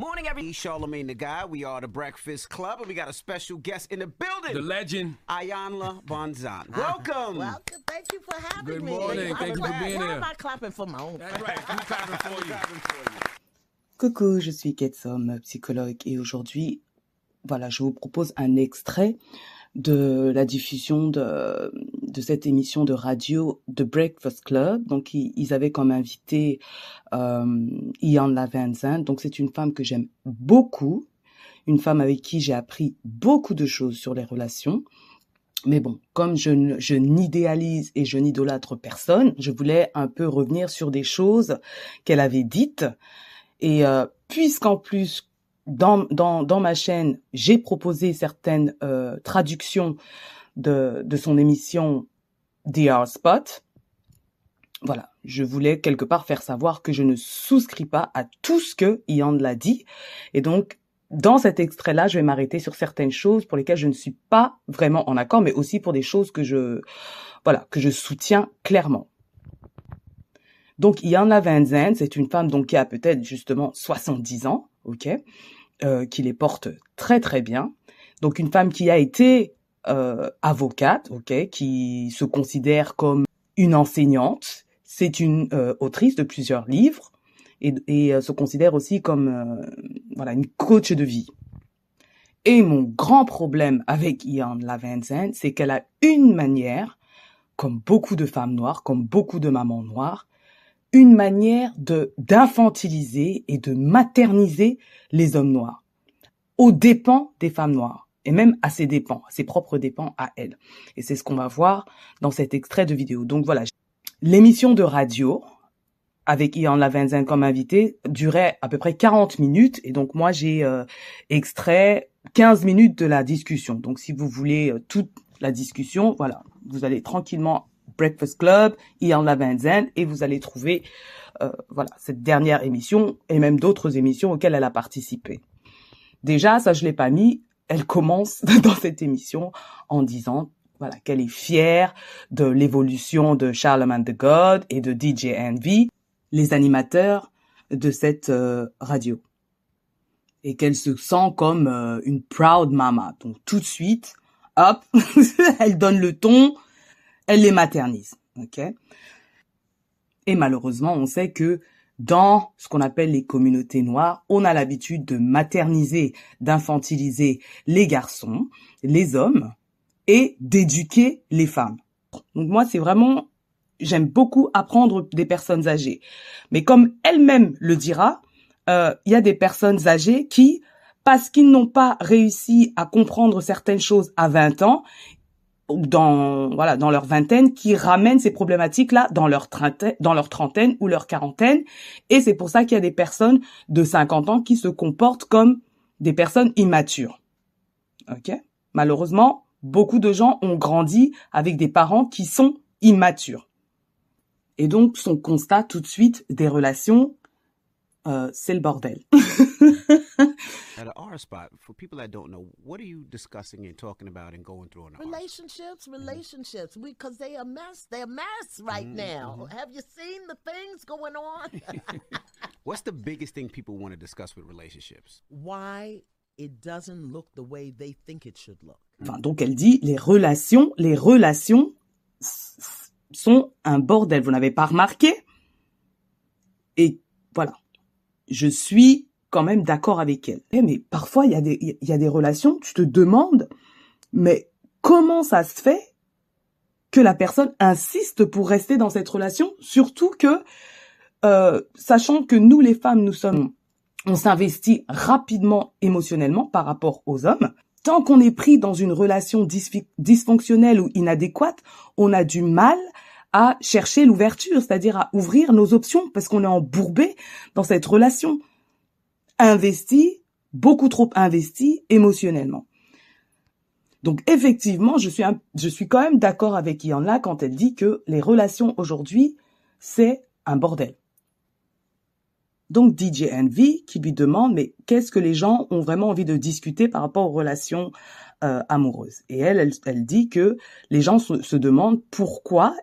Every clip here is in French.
Morning, every Charlemagne the guy. We are the Breakfast Club, and we got a special guest in the building. The legend. Ayanla Bonzan. Welcome. Welcome. Thank you for having Good me. morning. I'm Thank you for being Why here. am I clapping for my own? That's right. Clapping for you. Coucou, je suis Ketsom, psychologue, et aujourd'hui, voilà, je vous propose un extrait de la diffusion de, de cette émission de radio The Breakfast Club. Donc, ils, ils avaient comme invité euh, Ian Lavanzan. Donc, c'est une femme que j'aime beaucoup, une femme avec qui j'ai appris beaucoup de choses sur les relations. Mais bon, comme je n'idéalise et je n'idolâtre personne, je voulais un peu revenir sur des choses qu'elle avait dites. Et euh, puisqu'en plus, dans, dans, dans ma chaîne, j'ai proposé certaines euh, traductions de, de son émission The Spot, voilà, je voulais quelque part faire savoir que je ne souscris pas à tout ce que Ian l'a dit. Et donc, dans cet extrait-là, je vais m'arrêter sur certaines choses pour lesquelles je ne suis pas vraiment en accord, mais aussi pour des choses que je, voilà, que je soutiens clairement. Donc, Iana Van Zandt, c'est une femme donc qui a peut-être justement 70 ans, ok, euh, qui les porte très très bien. Donc, une femme qui a été avocate, ok, qui se considère comme une enseignante. C'est une euh, autrice de plusieurs livres et, et euh, se considère aussi comme euh, voilà une coach de vie. Et mon grand problème avec Ian Lavanzan, c'est qu'elle a une manière, comme beaucoup de femmes noires, comme beaucoup de mamans noires, une manière de d'infantiliser et de materniser les hommes noirs aux dépens des femmes noires et même à ses dépens, à ses propres dépens à elle. Et c'est ce qu'on va voir dans cet extrait de vidéo. Donc voilà, l'émission de radio avec Ian Lavanzan comme invité durait à peu près 40 minutes et donc moi j'ai euh, extrait 15 minutes de la discussion. Donc si vous voulez euh, toute la discussion, voilà, vous allez tranquillement Breakfast Club, Ian Lavanzan et vous allez trouver euh, voilà cette dernière émission et même d'autres émissions auxquelles elle a participé. Déjà, ça je l'ai pas mis, elle commence dans cette émission en disant voilà qu'elle est fière de l'évolution de Charlemagne the God et de DJ Envy, les animateurs de cette euh, radio. Et qu'elle se sent comme euh, une proud mama. Donc tout de suite, hop, elle donne le ton, elle les maternise, Et malheureusement, on sait que dans ce qu'on appelle les communautés noires, on a l'habitude de materniser, d'infantiliser les garçons, les hommes, et d'éduquer les femmes. Donc moi, c'est vraiment, j'aime beaucoup apprendre des personnes âgées. Mais comme elle-même le dira, euh, il y a des personnes âgées qui, parce qu'ils n'ont pas réussi à comprendre certaines choses à 20 ans, dans voilà dans leur vingtaine qui ramènent ces problématiques là dans leur trentaine dans leur trentaine ou leur quarantaine et c'est pour ça qu'il y a des personnes de 50 ans qui se comportent comme des personnes immatures. OK? Malheureusement, beaucoup de gens ont grandi avec des parents qui sont immatures. Et donc son constat tout de suite des relations euh, c'est le bordel. At a R spot, for people that don't know, what are you discussing and talking about and going through on? Relationships, relationships. We because they a mess. They're a mess right now. Have you seen the things going on? What's the biggest thing people want to discuss with relationships? Why it doesn't look the way they think it should look. Enfin, donc elle dit les relations, les relations sont un bordel. Vous n'avez pas remarqué? Et voilà, je suis quand même d'accord avec elle. Eh, mais parfois il y a des y a des relations, tu te demandes, mais comment ça se fait que la personne insiste pour rester dans cette relation, surtout que euh, sachant que nous les femmes nous sommes on s'investit rapidement émotionnellement par rapport aux hommes. Tant qu'on est pris dans une relation dysfonctionnelle ou inadéquate, on a du mal à chercher l'ouverture, c'est-à-dire à ouvrir nos options parce qu'on est embourbé dans cette relation. Investi, beaucoup trop investi émotionnellement. Donc effectivement, je suis un- je suis quand même d'accord avec Iana quand elle dit que les relations aujourd'hui, c'est un bordel. Donc DJ Envy qui lui demande mais qu'est-ce que les gens ont vraiment envie de discuter par rapport aux relations euh, amoureuses? Et elle, elle, elle dit que les gens se, se demandent pourquoi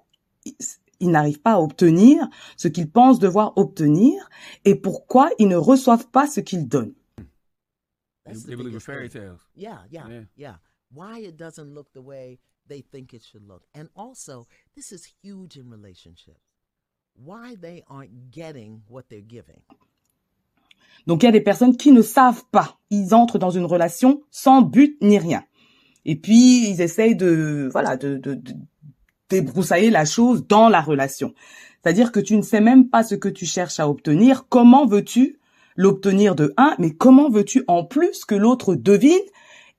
ils, n'arrivent pas à obtenir ce qu'ils pensent devoir obtenir et pourquoi ils ne reçoivent pas ce qu'ils donnent. That's they the believe in biggest fairy thing. tales. Yeah, yeah, Yeah. yeah. Why it doesn't look the way they think it should look. And also, this is huge in relationships. Why they aren't getting what they're giving. Donc il y a des personnes qui ne savent pas. Ils entrent dans une relation sans but ni rien. Et puis ils essayent de voilà de, de, de débroussailler la chose dans la relation. C'est-à-dire que tu ne sais même pas ce que tu cherches à obtenir. Comment veux-tu l'obtenir de un, mais comment veux-tu en plus que l'autre devine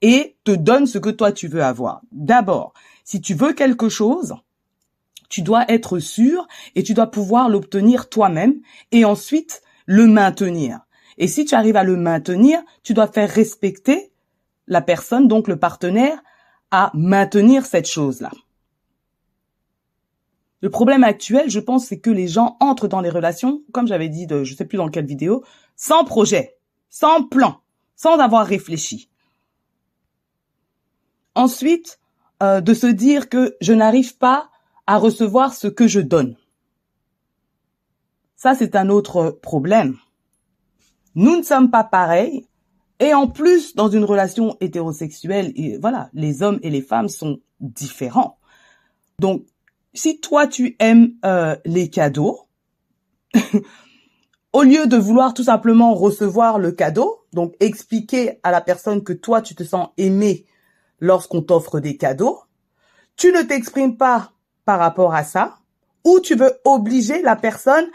et te donne ce que toi tu veux avoir? D'abord, si tu veux quelque chose, tu dois être sûr et tu dois pouvoir l'obtenir toi-même et ensuite le maintenir. Et si tu arrives à le maintenir, tu dois faire respecter la personne, donc le partenaire, à maintenir cette chose-là. Le problème actuel, je pense, c'est que les gens entrent dans les relations, comme j'avais dit, de, je sais plus dans quelle vidéo, sans projet, sans plan, sans avoir réfléchi. Ensuite, euh, de se dire que je n'arrive pas à recevoir ce que je donne. Ça, c'est un autre problème. Nous ne sommes pas pareils. Et en plus, dans une relation hétérosexuelle, voilà, les hommes et les femmes sont différents. Donc, si toi tu aimes euh, les cadeaux, au lieu de vouloir tout simplement recevoir le cadeau, donc expliquer à la personne que toi tu te sens aimé lorsqu'on t'offre des cadeaux, tu ne t'exprimes pas par rapport à ça, ou tu veux obliger la personne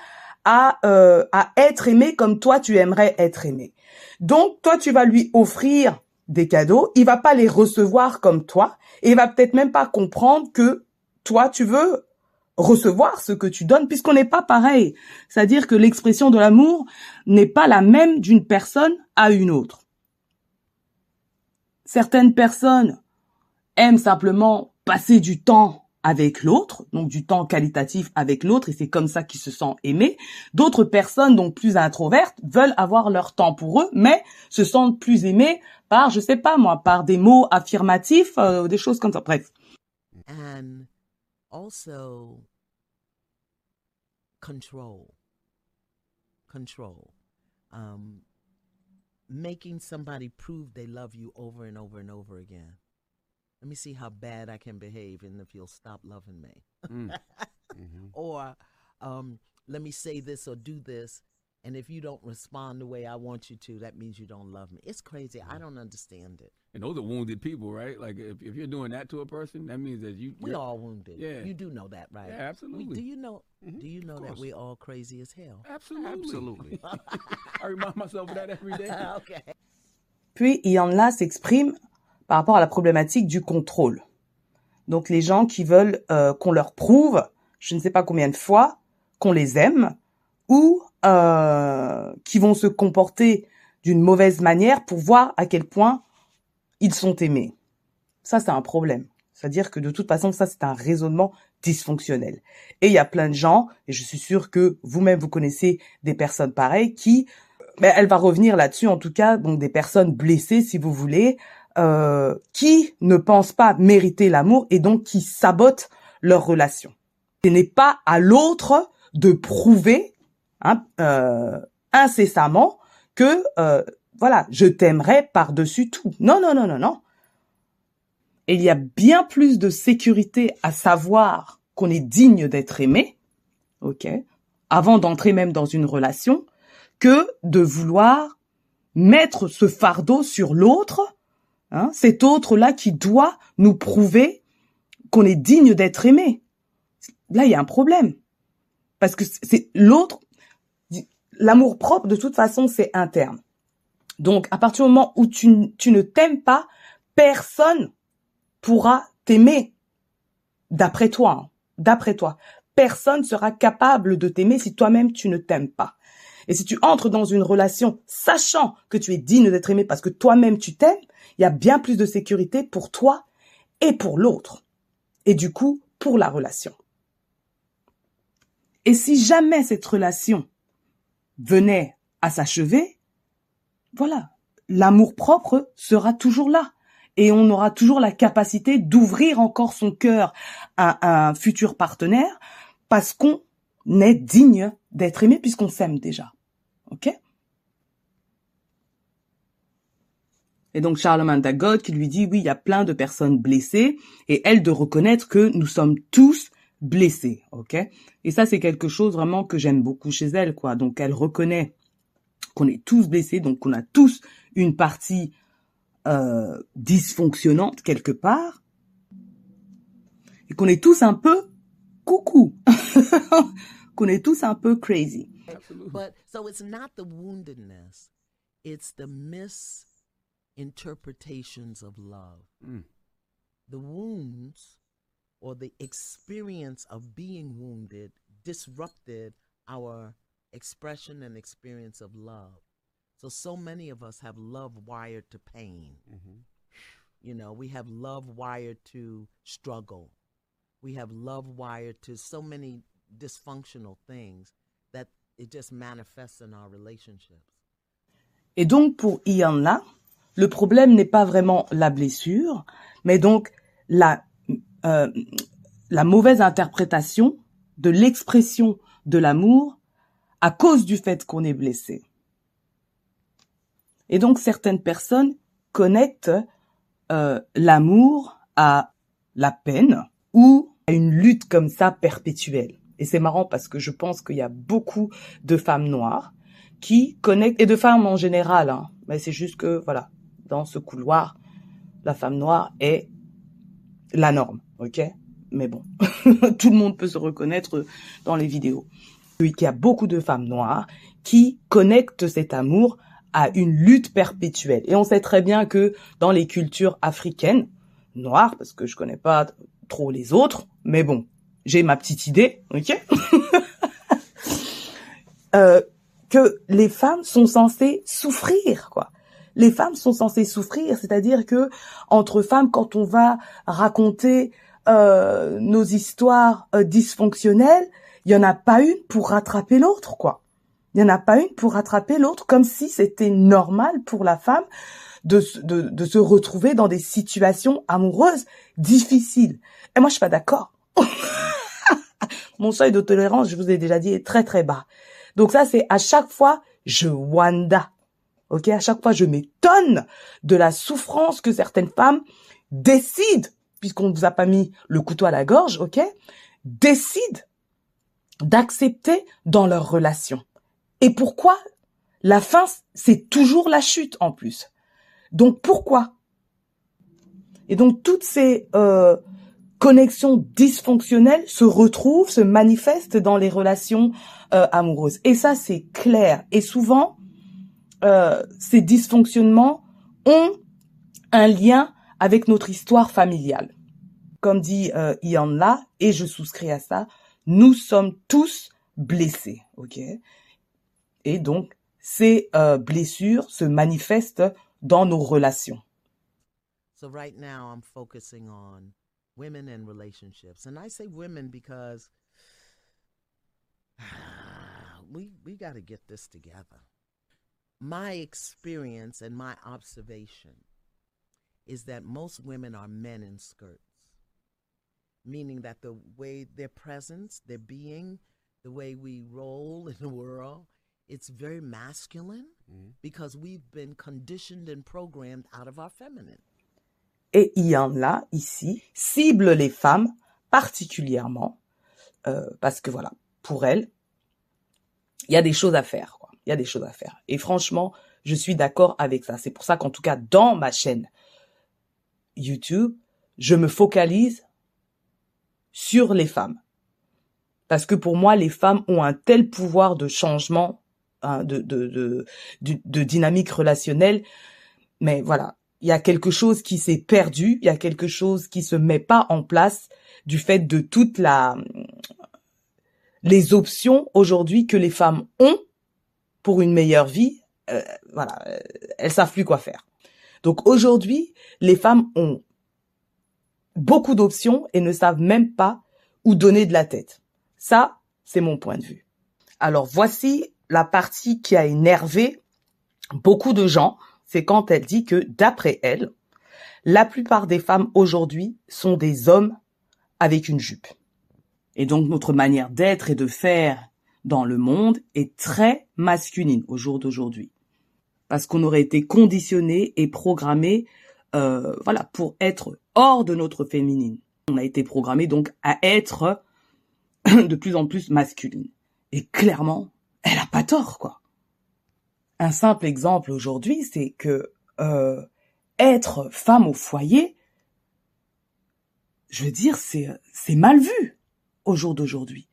à, euh, à être aimé comme toi tu aimerais être aimé. Donc toi tu vas lui offrir des cadeaux, il va pas les recevoir comme toi, et il va peut-être même pas comprendre que toi tu veux recevoir ce que tu donnes puisqu'on n'est pas pareil. C'est-à-dire que l'expression de l'amour n'est pas la même d'une personne à une autre. Certaines personnes aiment simplement passer du temps avec l'autre, donc du temps qualitatif avec l'autre, et c'est comme ça qu'ils se sentent aimés. D'autres personnes, donc plus introvertes, veulent avoir leur temps pour eux, mais se sentent plus aimés par, je sais pas moi, par des mots affirmatifs, euh, des choses comme ça. Bref. Also control. Control. Um, making somebody prove they love you over and over and over again. Let me see how bad I can behave and if you'll stop loving me. Mm. Mhm. Or um, let me say this or do this. And if you don't respond the way I want you to, that means you don't love me. It's crazy. I don't understand it. And those are wounded people, right? Like if, if you're doing that to a person, that means that you We all wounded. Yeah. You do know that, right? Yeah, We- absolutely. do you know? Mhm, Do you know that we all crazy as hell? Absolutely. Absolutely. I remind myself of that every day. okay. Puis il y en a s'expriment par rapport à la problématique du contrôle. Donc les gens qui veulent euh, qu'on leur prouve, je ne sais pas combien de fois, qu'on les aime, ou euh, qui vont se comporter d'une mauvaise manière pour voir à quel point ils sont aimés. Ça, c'est un problème. C'est-à-dire que de toute façon, ça, c'est un raisonnement dysfonctionnel. Et il y a plein de gens, et je suis sûre que vous-même, vous connaissez des personnes pareilles, qui, ben, elle va revenir là-dessus, en tout cas, donc des personnes blessées, si vous voulez, euh, qui ne pensent pas mériter l'amour et donc qui sabotent leur relation. Ce n'est pas à l'autre de prouver hein, euh, incessamment que euh, voilà, je t'aimerais par-dessus tout. Non, non, non, non, non. Il y a bien plus de sécurité à savoir qu'on est digne d'être aimé, ok, avant d'entrer même dans une relation, que de vouloir mettre ce fardeau sur l'autre, hein, cet autre-là qui doit nous prouver qu'on est digne d'être aimé. Là, il y a un problème. Parce que c'est l'autre, l'amour propre, de toute façon, c'est interne. Donc, à partir du moment où tu, ne t'aimes pas, personne pourra t'aimer. D'après toi, hein, d'après toi. Personne sera capable de t'aimer si toi-même tu ne t'aimes pas. Et si tu entres dans une relation sachant que tu es digne d'être aimé parce que toi-même tu t'aimes, il y a bien plus de sécurité pour toi et pour l'autre. Et du coup, pour la relation. Et si jamais cette relation venait à s'achever, voilà, l'amour propre sera toujours là. Et on aura toujours la capacité d'ouvrir encore son cœur à un futur partenaire parce qu'on est digne d'être aimé puisqu'on s'aime déjà. OK? Et donc Charlemagne d'Agod qui lui dit oui, il y a plein de personnes blessées et elle de reconnaître que nous sommes tous blessés, ok? Et ça c'est quelque chose vraiment que j'aime beaucoup chez elle, quoi. Donc elle reconnaît qu'on est tous blessés, donc qu'on a tous une partie euh, dysfonctionnante quelque part et qu'on est tous un peu coucou, qu'on est tous un peu crazy. Absolutely. But so it's not the woundedness, it's the misinterpretations of love. Mm. The wounds or the experience of being wounded disrupted our expression and experience of love. So, so many of us have love wired to pain. Mm-hmm. You know, we have love wired to struggle. We have love wired to so many dysfunctional things that it just manifests in our relationships. Et donc pour Ian là, le problème n'est pas vraiment la blessure, mais donc la euh, la mauvaise interprétation de l'expression de l'amour à cause du fait qu'on est blessé. Et donc certaines personnes connectent euh, l'amour à la peine ou à une lutte comme ça perpétuelle. Et c'est marrant parce que je pense qu'il y a beaucoup de femmes noires qui connectent, et de femmes en général, hein, mais c'est juste que, voilà, dans ce couloir, la femme noire est la norme, ok Mais bon, tout le monde peut se reconnaître dans les vidéos. Qu'il y a beaucoup de femmes noires qui connectent cet amour à une lutte perpétuelle. Et on sait très bien que dans les cultures africaines, noires, parce que je connais pas trop les autres, mais bon, j'ai ma petite idée, ok? Euh, Que les femmes sont censées souffrir, quoi. Les femmes sont censées souffrir, c'est-à-dire que entre femmes, quand on va raconter euh, nos histoires euh, dysfonctionnelles, il y en a pas une pour rattraper l'autre, quoi. Il y en a pas une pour rattraper l'autre, comme si c'était normal pour la femme de, de, de se retrouver dans des situations amoureuses difficiles. Et moi, je suis pas d'accord. Mon seuil de tolérance, je vous ai déjà dit, est très très bas. Donc ça, c'est à chaque fois, je wanda. Ok, à chaque fois, je m'étonne de la souffrance que certaines femmes décident, puisqu'on ne vous a pas mis le couteau à la gorge, ok, décident d'accepter dans leur relation. Et pourquoi La fin, c'est toujours la chute en plus? Donc pourquoi? Et donc toutes ces euh, connexions dysfonctionnelles se retrouvent, se manifestent dans les relations euh, amoureuses. Et ça, c'est clair. Et souvent, euh, ces dysfonctionnements ont un lien avec notre histoire familiale. Comme dit euh, Ian là, et je souscris à ça, nous sommes tous blessés, ok? Et donc, ces euh, blessures se manifestent dans nos relations. So right now I'm focusing on women and relationships. And I say women because we we got to get this together. My experience and my observation is that most women are men in skirts. Meaning that the way their presence, their being, the way we roll in the world, it's very masculine because we've been conditioned and programmed out of our feminine. Et Ian là, ici, cible les femmes particulièrement euh, parce que voilà, pour elles, il y a des choses à faire. quoi. Il y a des choses à faire. Et franchement, je suis d'accord avec ça. C'est pour ça qu'en tout cas, dans ma chaîne YouTube, je me focalise sur les femmes. Parce que pour moi, les femmes ont un tel pouvoir de changement, hein, de, de, de, de, dynamique relationnelle. Mais voilà, il y a quelque chose qui s'est perdu, il y a quelque chose qui se met pas en place du fait de toute la les options aujourd'hui que les femmes ont pour une meilleure vie. euh, voilà, elles savent plus quoi faire. Donc aujourd'hui, les femmes ont beaucoup d'options et ne savent même pas où donner de la tête. Ça, c'est mon point de vue. Alors voici la partie qui a énervé beaucoup de gens, c'est quand elle dit que d'après elle, la plupart des femmes aujourd'hui sont des hommes avec une jupe. Et donc notre manière d'être et de faire dans le monde est très masculine au jour d'aujourd'hui. Parce qu'on aurait été conditionné et programmé, euh, voilà, pour être hors de notre féminine. On a été programmé donc à être de plus en plus masculine. Et clairement, elle a pas tort, quoi. Un simple exemple aujourd'hui, c'est que euh, être femme au foyer, je veux dire, c'est c'est mal vu au jour d'aujourd'hui.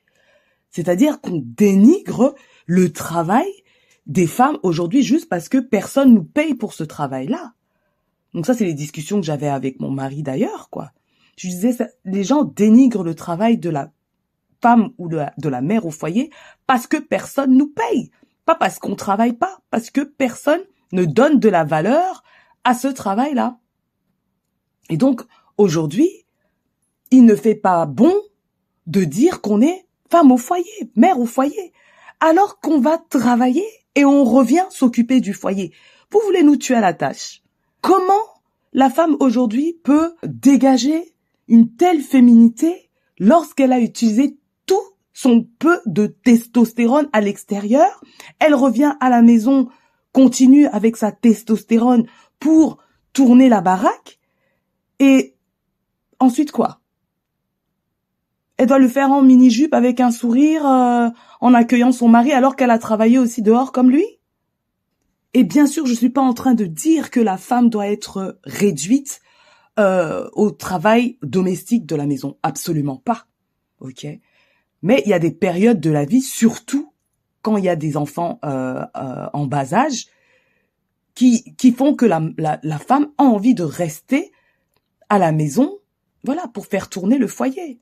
C'est-à-dire qu'on dénigre le travail des femmes aujourd'hui juste parce que personne nous paye pour ce travail-là. Donc ça, c'est les discussions que j'avais avec mon mari d'ailleurs, quoi. Je disais, les gens dénigrent le travail de la femme ou de la, de la mère au foyer parce que personne nous paye. Pas parce qu'on travaille pas, parce que personne ne donne de la valeur à ce travail-là. Et donc, aujourd'hui, il ne fait pas bon de dire qu'on est femme au foyer, mère au foyer, alors qu'on va travailler et on revient s'occuper du foyer. Vous voulez nous tuer à la tâche. Comment la femme aujourd'hui peut dégager une telle féminité lorsqu'elle a utilisé tout son peu de testostérone à l'extérieur? Elle revient à la maison, continue avec sa testostérone pour tourner la baraque et ensuite quoi? Elle doit le faire en mini-jupe avec un sourire euh, en accueillant son mari alors qu'elle a travaillé aussi dehors comme lui et bien sûr, je suis pas en train de dire que la femme doit être réduite euh, au travail domestique de la maison. Absolument pas. Ok? Mais il y a des périodes de la vie, surtout quand il y a des enfants euh, en bas âge, qui, qui font que la, la, la femme a envie de rester à la maison, voilà, pour faire tourner le foyer.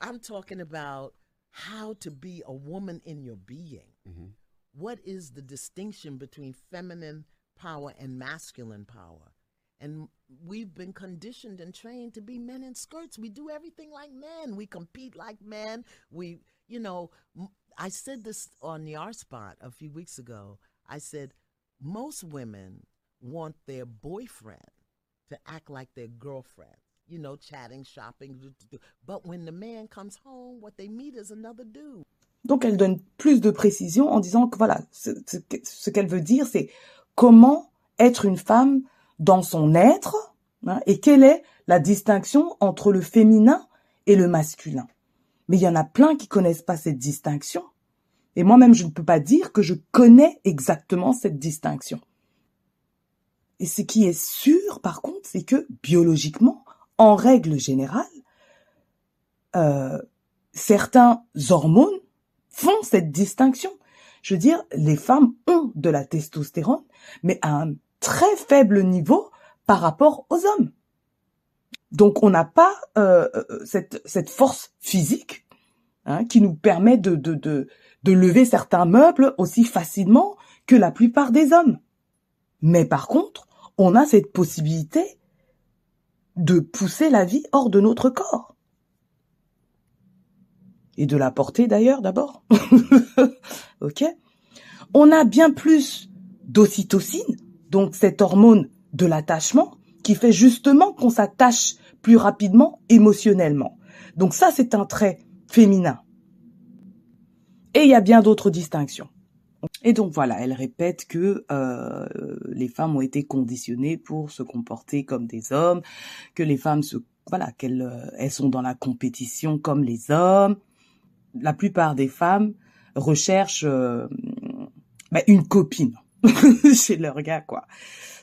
I'm talking about how to be a woman in your being. Mm-hmm. What is the distinction between feminine power and masculine power? And we've been conditioned and trained to be men in skirts. We do everything like men. We compete like men. We, you know, I said this on the R spot a few weeks ago. I said, most women want their boyfriend to act like their girlfriend, you know, chatting, shopping. do, do, do. But when the man comes home, what they meet is another dude. Donc elle donne plus de précision en disant que voilà, ce qu'elle veut dire, c'est comment être une femme dans son être hein, et quelle est la distinction entre le féminin et le masculin. Mais il y en a plein qui connaissent pas cette distinction. Et moi-même, je ne peux pas dire que je connais exactement cette distinction. Et ce qui est sûr, par contre, c'est que biologiquement, en règle générale, euh, certains hormones font cette distinction. Je veux dire, les femmes ont de la testostérone, mais à un très faible niveau par rapport aux hommes. Donc, on n'a pas euh, euh, cette, force physique hein, qui nous permet de lever certains meubles aussi facilement que la plupart des hommes. Mais par contre, on a cette possibilité de pousser la vie hors de notre corps. Et de la porter d'ailleurs d'abord. ok On a bien plus d'ocytocine, donc cette hormone de l'attachement, qui fait justement qu'on s'attache plus rapidement émotionnellement. Donc ça, c'est un trait féminin. Et il y a bien d'autres distinctions. Et donc voilà, elle répète que euh, les femmes ont été conditionnées pour se comporter comme des hommes, que les femmes se voilà qu'elles euh, elles sont dans la compétition comme les hommes. La plupart des femmes recherchent euh, bah, une copine chez leur gars quoi.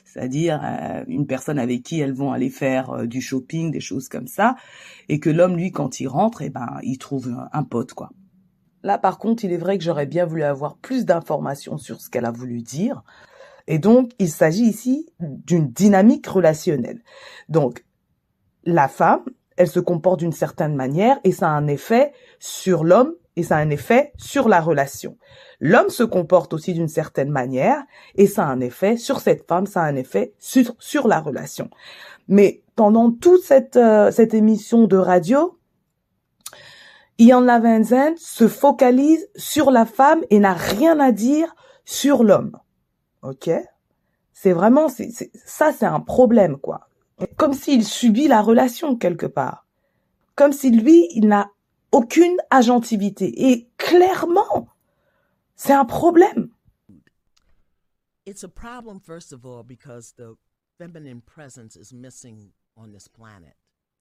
C'est-à-dire euh, une personne avec qui elles vont aller faire du shopping, des choses comme ça, et que l'homme lui quand il rentre, eh ben il trouve un, un pote quoi. Là, par contre, il est vrai que j'aurais bien voulu avoir plus d'informations sur ce qu'elle a voulu dire. Et donc, il s'agit ici d'une dynamique relationnelle. Donc, la femme, elle se comporte d'une certaine manière et ça a un effet sur l'homme et ça a un effet sur la relation. L'homme se comporte aussi d'une certaine manière et ça a un effet sur cette femme, ça a un effet sur, sur la relation. Mais pendant toute cette, euh, cette émission de radio, Ian Lavenzen se focalise sur la femme et n'a rien à dire sur l'homme. Ok? C'est vraiment, ça c'est un problème quoi. Comme s'il subit la relation quelque part. Comme si lui, il n'a aucune agentivité. Et clairement, c'est un problème. It's a problem, first of all, because the feminine presence is missing on this planet.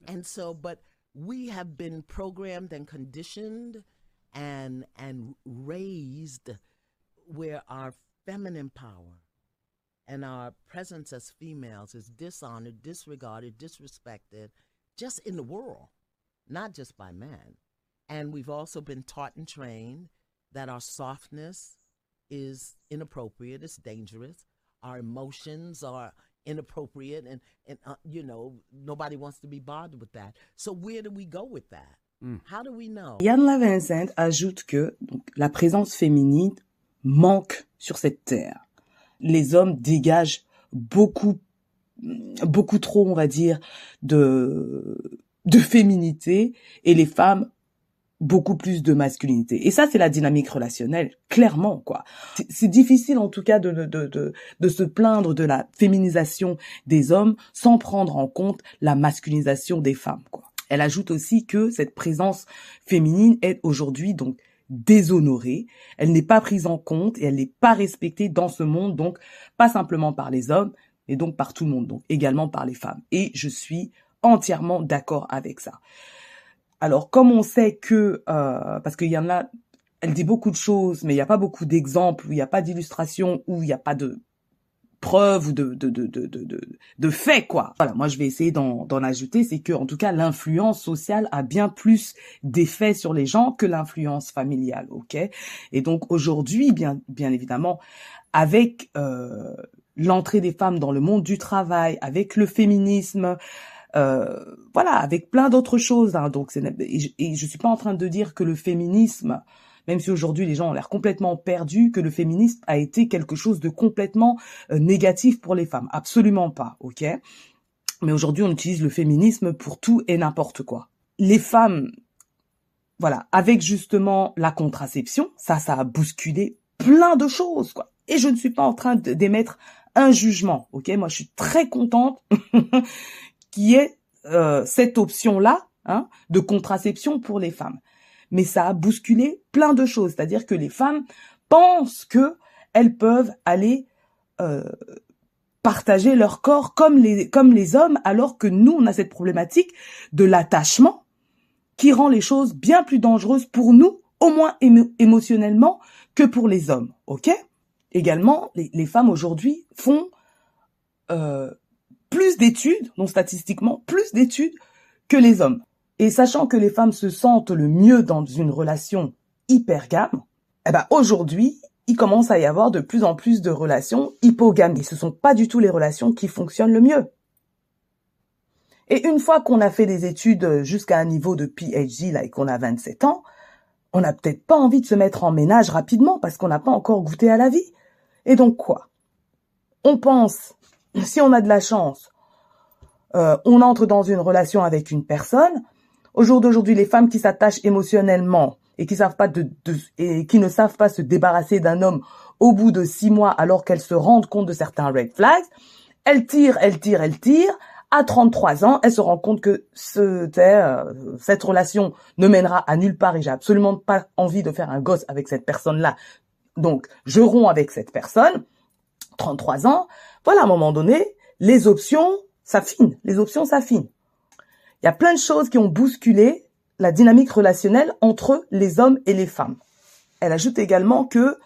And so, but we have been programmed and conditioned and and raised where our feminine power and our presence as females is dishonored, disregarded, disrespected just in the world, not just by men. And we've also been taught and trained that our softness is inappropriate, it's dangerous. Our emotions are inappropriate, and, and uh, you know, nobody wants to be bothered with that. So, where do we go with that? How do we know? Yann Lavincent ajoute que donc, la présence féminine manque sur cette terre. Les hommes dégagent beaucoup, beaucoup trop, on va dire, de, de féminité et les femmes beaucoup plus de masculinité. Et ça, c'est la dynamique relationnelle, clairement, quoi. C'est- difficile, en tout cas, de, de, de, de se plaindre de la féminisation des hommes sans prendre en compte la masculinisation des femmes, quoi. Elle ajoute aussi que cette présence féminine est aujourd'hui, donc, déshonorée. Elle n'est pas prise en compte et elle n'est pas respectée dans ce monde, donc, pas simplement par les hommes, mais donc par tout le monde, donc également par les femmes. Et je suis entièrement d'accord avec ça. Alors, comme on sait que, euh, parce qu'il y en a, elle dit beaucoup de choses, mais il n'y a pas beaucoup d'exemples, il n'y a pas d'illustrations, où il n'y a pas de preuves ou de, de, de, de, de, de, de faits, quoi. Voilà, moi je vais essayer d'en, d'en ajouter, c'est que, en tout cas, l'influence sociale a bien plus d'effets sur les gens que l'influence familiale, ok? Et donc, aujourd'hui, bien, bien évidemment, avec euh, l'entrée des femmes dans le monde du travail, avec le féminisme, euh, voilà, avec plein d'autres choses. Hein. Donc, et, je, et je suis pas en train de dire que le féminisme, même si aujourd'hui les gens ont l'air complètement perdus, que le féminisme a été quelque chose de complètement euh, négatif pour les femmes. Absolument pas, ok? Mais aujourd'hui, on utilise le féminisme pour tout et n'importe quoi. Les femmes, voilà, avec justement la contraception, ça, ça a bousculé plein de choses, quoi. Et je ne suis pas en train d'émettre un jugement, ok? Moi, je suis très contente qu'il y ait euh, cette option-là hein, de contraception pour les femmes. Mais ça a bousculé plein de choses, c'est-à-dire que les femmes pensent que elles peuvent aller euh, partager leur corps comme les comme les hommes, alors que nous, on a cette problématique de l'attachement qui rend les choses bien plus dangereuses pour nous, au moins émo- émotionnellement, que pour les hommes. Ok? Également, les, les femmes aujourd'hui font euh, plus d'études, donc statistiquement plus d'études que les hommes. Et sachant que les femmes se sentent le mieux dans une relation hypergame, eh ben aujourd'hui, il commence à y avoir de plus en plus de relations hypogames. Et ce sont pas du tout les relations qui fonctionnent le mieux. Et une fois qu'on a fait des études jusqu'à un niveau de PhD, là, et qu'on a 27 ans, on n'a peut-être pas envie de se mettre en ménage rapidement parce qu'on n'a pas encore goûté à la vie. Et donc quoi? On pense, si on a de la chance, euh, on entre dans une relation avec une personne. Au jour d'aujourd'hui, les femmes qui s'attachent émotionnellement et qui ne savent pas se débarrasser d'un homme au bout de six mois alors qu'elles se rendent compte de certains red flags, elles tirent, elles tirent, elles tirent. À 33 ans, elles se rendent compte que euh, cette relation ne mènera à nulle part et j'ai absolument pas envie de faire un gosse avec cette personne-là. Donc, je romps avec cette personne. 33 ans. Voilà, à un moment donné, les options s'affinent. Les options s'affinent. Il y a plein de choses qui ont bousculé la dynamique relationnelle entre les hommes et les femmes. Elle ajoute également que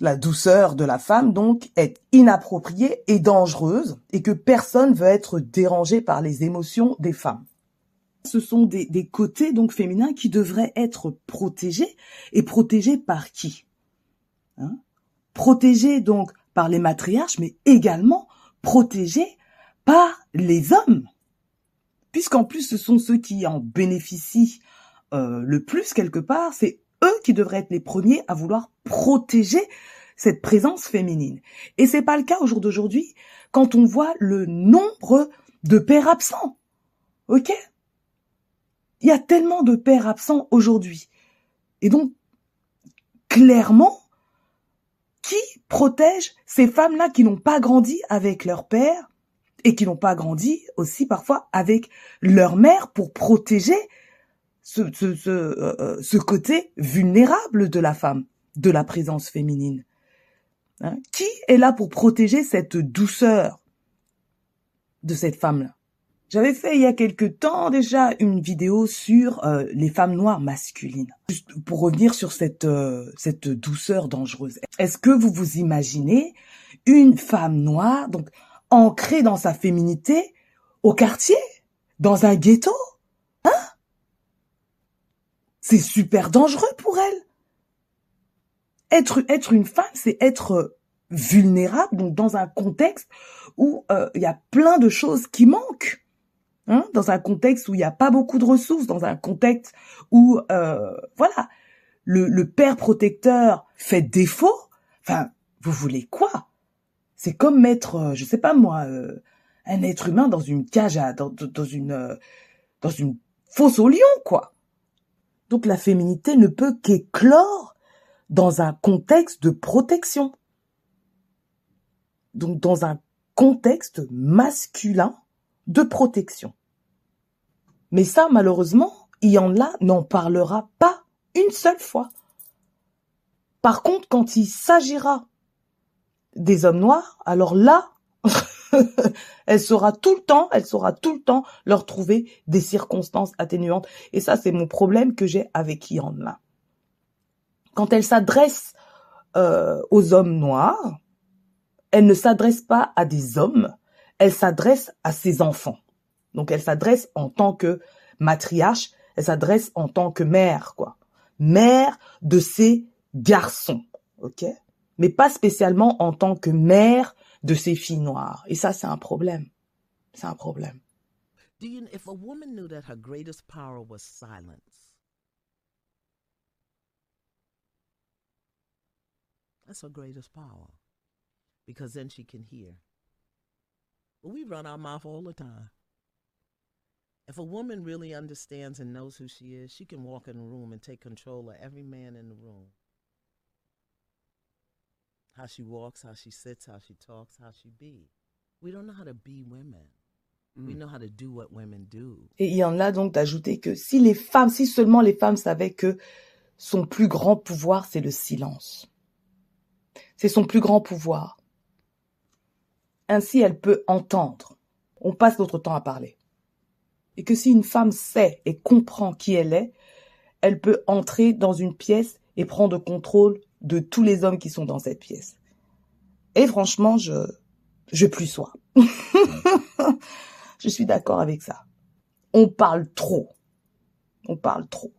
la douceur de la femme, donc, est inappropriée et dangereuse et que personne veut être dérangé par les émotions des femmes. Ce sont des, des côtés, donc, féminins qui devraient être protégés et protégés par qui? Hein? Protégés, donc, par les matriarches, mais également protégés par les hommes. Puisqu'en plus, ce sont ceux qui en bénéficient euh, le plus quelque part, c'est eux qui devraient être les premiers à vouloir protéger cette présence féminine. Et c'est pas le cas au jour d'aujourd'hui quand on voit le nombre de pères absents. Ok? Il y a tellement de pères absents aujourd'hui. Et donc, clairement, qui protège ces femmes-là qui n'ont pas grandi avec leur père et qui n'ont pas grandi aussi parfois avec leur mère pour protéger ce, euh, ce côté vulnérable de la femme, de la présence féminine. Hein? Qui est là pour protéger cette douceur de cette femme-là? J'avais fait il y a quelque temps déjà une vidéo sur euh, les femmes noires masculines. Juste pour revenir sur cette euh, cette douceur dangereuse. Est-ce que vous vous imaginez une femme noire donc ancrée dans sa féminité au quartier, dans un ghetto Hein? C'est super dangereux pour elle. Être être une femme, c'est être vulnérable, donc dans un contexte où euh, il y a plein de choses qui manquent. Hein, dans un contexte où il n'y a pas beaucoup de ressources, dans un contexte où, euh, voilà, le, le, père protecteur fait défaut. Enfin, vous voulez quoi? C'est comme mettre, euh, je sais pas moi, euh, un être humain dans une cage, à, dans, dans une, euh, dans une fosse au lion, quoi. Donc la féminité ne peut qu'éclore dans un contexte de protection. Donc dans un contexte masculin de protection. Mais ça, malheureusement, Ian-là n'en parlera pas une seule fois. Par contre, quand il s'agira des hommes noirs, alors là, elle saura tout le temps, elle saura tout le temps leur trouver des circonstances atténuantes. Et ça, c'est mon problème que j'ai avec Ian là. Quand elle s'adresse euh, aux hommes noirs, elle ne s'adresse pas à des hommes, elle s'adresse à ses enfants. Donc elle s'adresse en tant que matriarche, elle s'adresse en tant que mère, quoi. Mère de ses garçons, ok? Mais pas spécialement en tant que mère de ses filles noires. Et ça, c'est un problème. C'est un problème. Do you, if a woman knew that her greatest power was silence, that's her greatest power. Because then she can hear. But we run our mouth all the time. If a woman really understands and knows who she is, she can walk in a room and take control of every man in the room. How she walks, how she sits, how she talks, how she be. We don't know how to be women. We know how to do what women do. Et il y en a donc d'ajouter que si les femmes, si seulement les femmes savaient que son plus grand pouvoir, c'est le silence. C'est son plus grand pouvoir. Ainsi, elle peut entendre. On passe notre temps à parler. Et que si une femme sait et comprend qui elle est, elle peut entrer dans une pièce et prendre contrôle de tous les hommes qui sont dans cette pièce. Et franchement, je, je plus sois. je suis d'accord avec ça. On parle trop. On parle trop.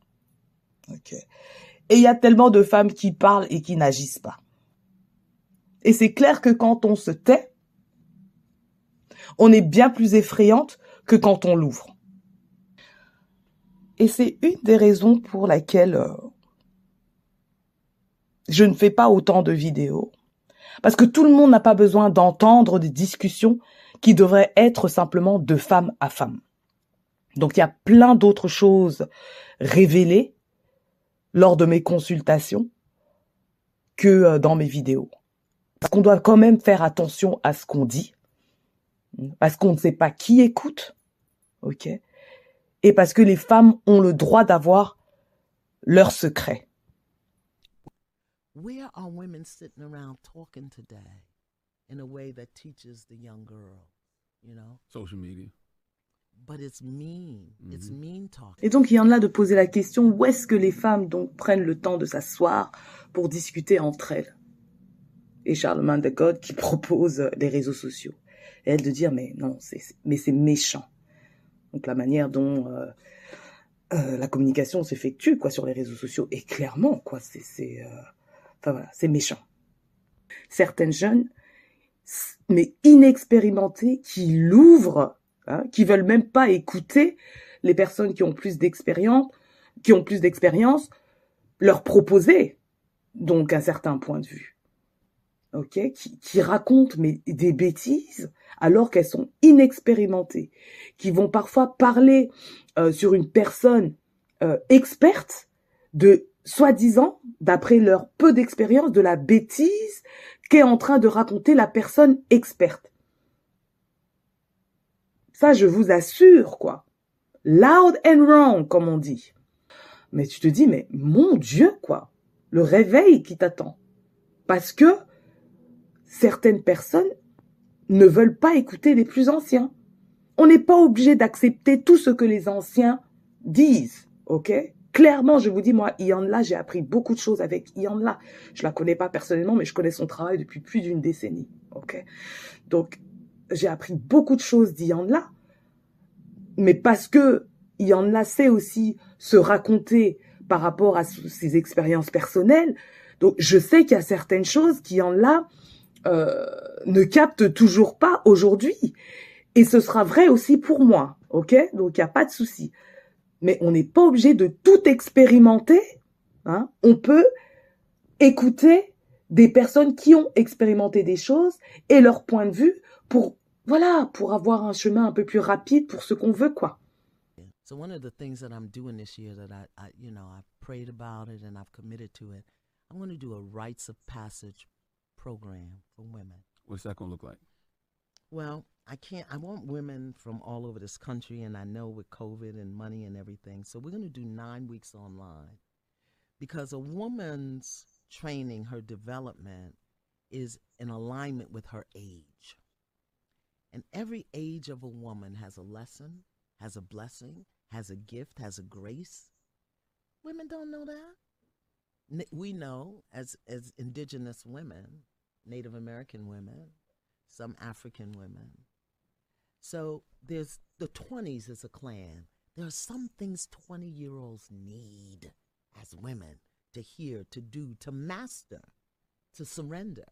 Et il y a tellement de femmes qui parlent et qui n'agissent pas. Et c'est clair que quand on se tait, on est bien plus effrayante que quand on l'ouvre. Et c'est une des raisons pour laquelle euh, je ne fais pas autant de vidéos. Parce que tout le monde n'a pas besoin d'entendre des discussions qui devraient être simplement de femme à femme. Donc il y a plein d'autres choses révélées lors de mes consultations que euh, dans mes vidéos. Parce qu'on doit quand même faire attention à ce qu'on dit. Parce qu'on ne sait pas qui écoute. OK? Et parce que les femmes ont le droit d'avoir leurs secrets. Where are women sitting around talking today in a way that teaches the young girl, you know? Social media. But it's mean. It's mean talking. Et donc, il y en a de poser la question, où est-ce que les femmes donc prennent le temps de s'asseoir pour discuter entre elles? Et Charlemagne de God qui propose les réseaux sociaux. Et elle de dire, mais non, c'est, mais c'est méchant. Donc, la manière dont euh, euh, la communication s'effectue, quoi, sur les réseaux sociaux. Et clairement, quoi, c'est, c'est, euh, voilà, c'est méchant. Certaines jeunes, mais inexpérimentées, qui l'ouvrent, hein, qui veulent même pas écouter les personnes qui ont plus d'expérience, qui ont plus d'expérience, leur proposer donc un certain point de vue. Ok, qui, qui racontent mais des bêtises alors qu'elles sont inexpérimentées, qui vont parfois parler euh, sur une personne euh, experte de soi-disant, d'après leur peu d'expérience, de la bêtise qu'est en train de raconter la personne experte. Ça, je vous assure, quoi. Loud and wrong, comme on dit. Mais tu te dis, mais mon Dieu, quoi. Le réveil qui t'attend. Parce que certaines personnes ne veulent pas écouter les plus anciens. On n'est pas obligé d'accepter tout ce que les anciens disent, ok? Clairement, je vous dis, moi, Ian j'ai appris beaucoup de choses avec Ian là. Je la connais pas personnellement, mais je connais son travail depuis plus d'une décennie, ok? Donc, j'ai appris beaucoup de choses d'Ian là, mais parce que Ian là sait aussi se raconter par rapport à ses expériences personnelles. Donc, je sais qu'il y a certaines choses qui en là euh, ne captent toujours pas aujourd'hui. Et ce sera vrai aussi pour moi, ok? Donc, il n'y a pas de souci. Mais on n'est pas obligé de tout expérimenter. Hein on peut écouter des personnes qui ont expérimenté des choses et leur point de vue pour voilà, pour avoir un chemin un peu plus rapide pour ce qu'on veut, quoi. So one of the things that I'm doing this year that I, I you know, I've prayed about it and I've committed to it. I'm going to do a rites of passage program for women. What's that going to look like? Well, I can't. I want women from all over this country, and I know with COVID and money and everything. So we're going to do nine weeks online because a woman's training, her development, is in alignment with her age. And every age of a woman has a lesson, has a blessing, has a gift, has a grace. Women don't know that. We know as as indigenous women, Native American women, some African women. So there's the 20s as a clan. There are some things 20 year olds need as women to hear, to do, to master, to surrender.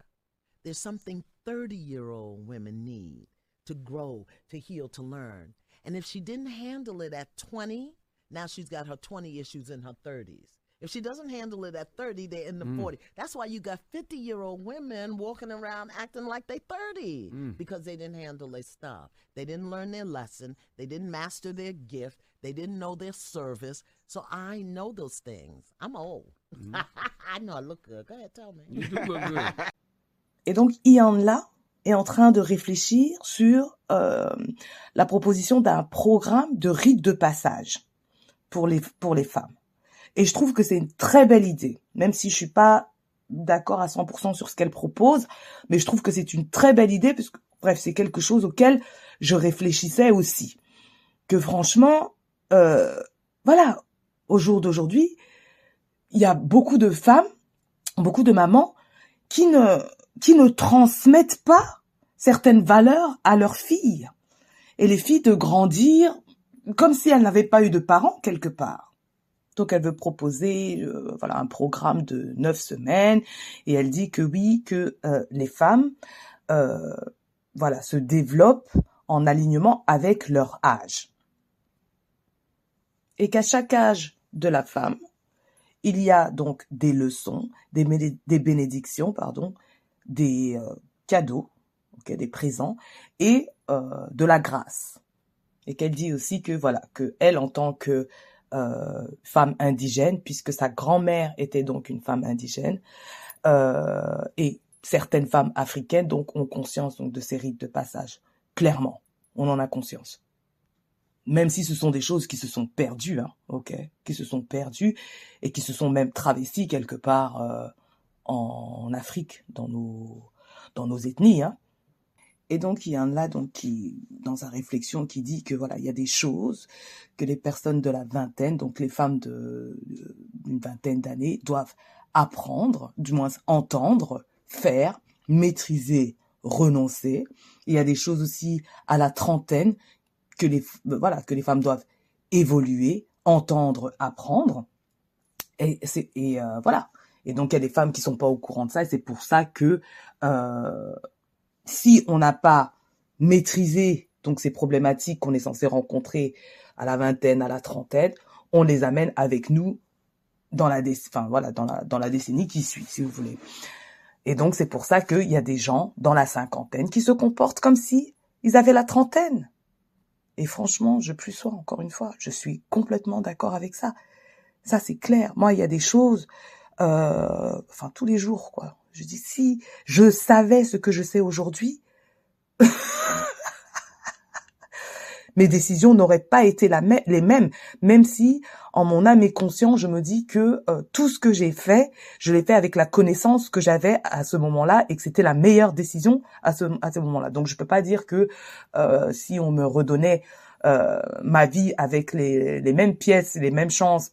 There's something 30 year old women need to grow, to heal, to learn. And if she didn't handle it at 20, now she's got her 20 issues in her 30s. If she doesn't handle it at 30, they're in the mm. 40. That's why you got 50 year old women walking around acting like they 30 mm. because they didn't handle their stuff. They didn't learn their lesson. They didn't master their gift. They didn't know their service. So I know those things. I'm old. Mm. I know I look good. Go ahead, tell me. You do look good. Et donc, Ian là est en train de réfléchir sur euh, la proposition d'un programme de rite de passage pour les, pour les femmes. Et je trouve que c'est une très belle idée, même si je suis pas d'accord à 100% sur ce qu'elle propose, mais je trouve que c'est une très belle idée parce que, bref, c'est quelque chose auquel je réfléchissais aussi. Que franchement, euh, voilà, au jour d'aujourd'hui, il y a beaucoup de femmes, beaucoup de mamans qui ne, qui ne transmettent pas certaines valeurs à leurs filles. Et les filles de grandir comme si elles n'avaient pas eu de parents quelque part. Donc elle veut proposer euh, voilà un programme de neuf semaines. Et elle dit que oui que euh, les femmes euh, voilà se développent en alignement avec leur âge. Et qu'à chaque âge de la femme il y a donc des leçons des, des bénédictions pardon des cadeaux des présents et de la grâce. Et qu'elle dit aussi que voilà que elle en tant que euh, femme indigène, puisque sa grand-mère était donc une femme indigène, euh, et certaines femmes africaines donc ont conscience donc de ces rites de passage. Clairement, on en a conscience. Même si ce sont des choses qui se sont perdues, hein, ok, qui se sont perdues et qui se sont même travesties quelque part euh, en, Afrique, dans nos dans nos ethnies, hein. Et donc, il y en a donc qui, dans sa réflexion, qui dit que voilà, il y a des choses que les personnes de la vingtaine, donc les femmes d'une vingtaine d'années, doivent apprendre, du moins entendre, faire, maîtriser, renoncer. il y a des choses aussi à la trentaine que les voilà que les femmes doivent évoluer, entendre, apprendre. Et et euh, voilà. Et donc il y a des femmes qui sont pas au courant de ça. Et c'est pour ça que euh, si on n'a pas maîtrisé donc ces problématiques qu'on est censé rencontrer à la vingtaine, à la trentaine, on les amène avec nous dans la, voilà, dans la, dans la décennie qui suit, si vous voulez. Et donc c'est pour ça qu'il y a des gens dans la cinquantaine qui se comportent comme si ils avaient la trentaine. Et franchement, je plus sois encore une fois, je suis complètement d'accord avec ça. Ça c'est clair. Moi, il y a des choses, euh, enfin tous les jours quoi. Je dis, si je savais ce que je sais aujourd'hui, mes décisions n'auraient pas été les mêmes, même si en mon âme et conscience, je me dis que euh, tout ce que j'ai fait, je l'ai fait avec la connaissance que j'avais à ce moment-là et que c'était la meilleure décision à ce, à ce moment-là. Donc je peux pas dire que euh, si on me redonnait euh, ma vie avec les, les mêmes pièces, les mêmes chances,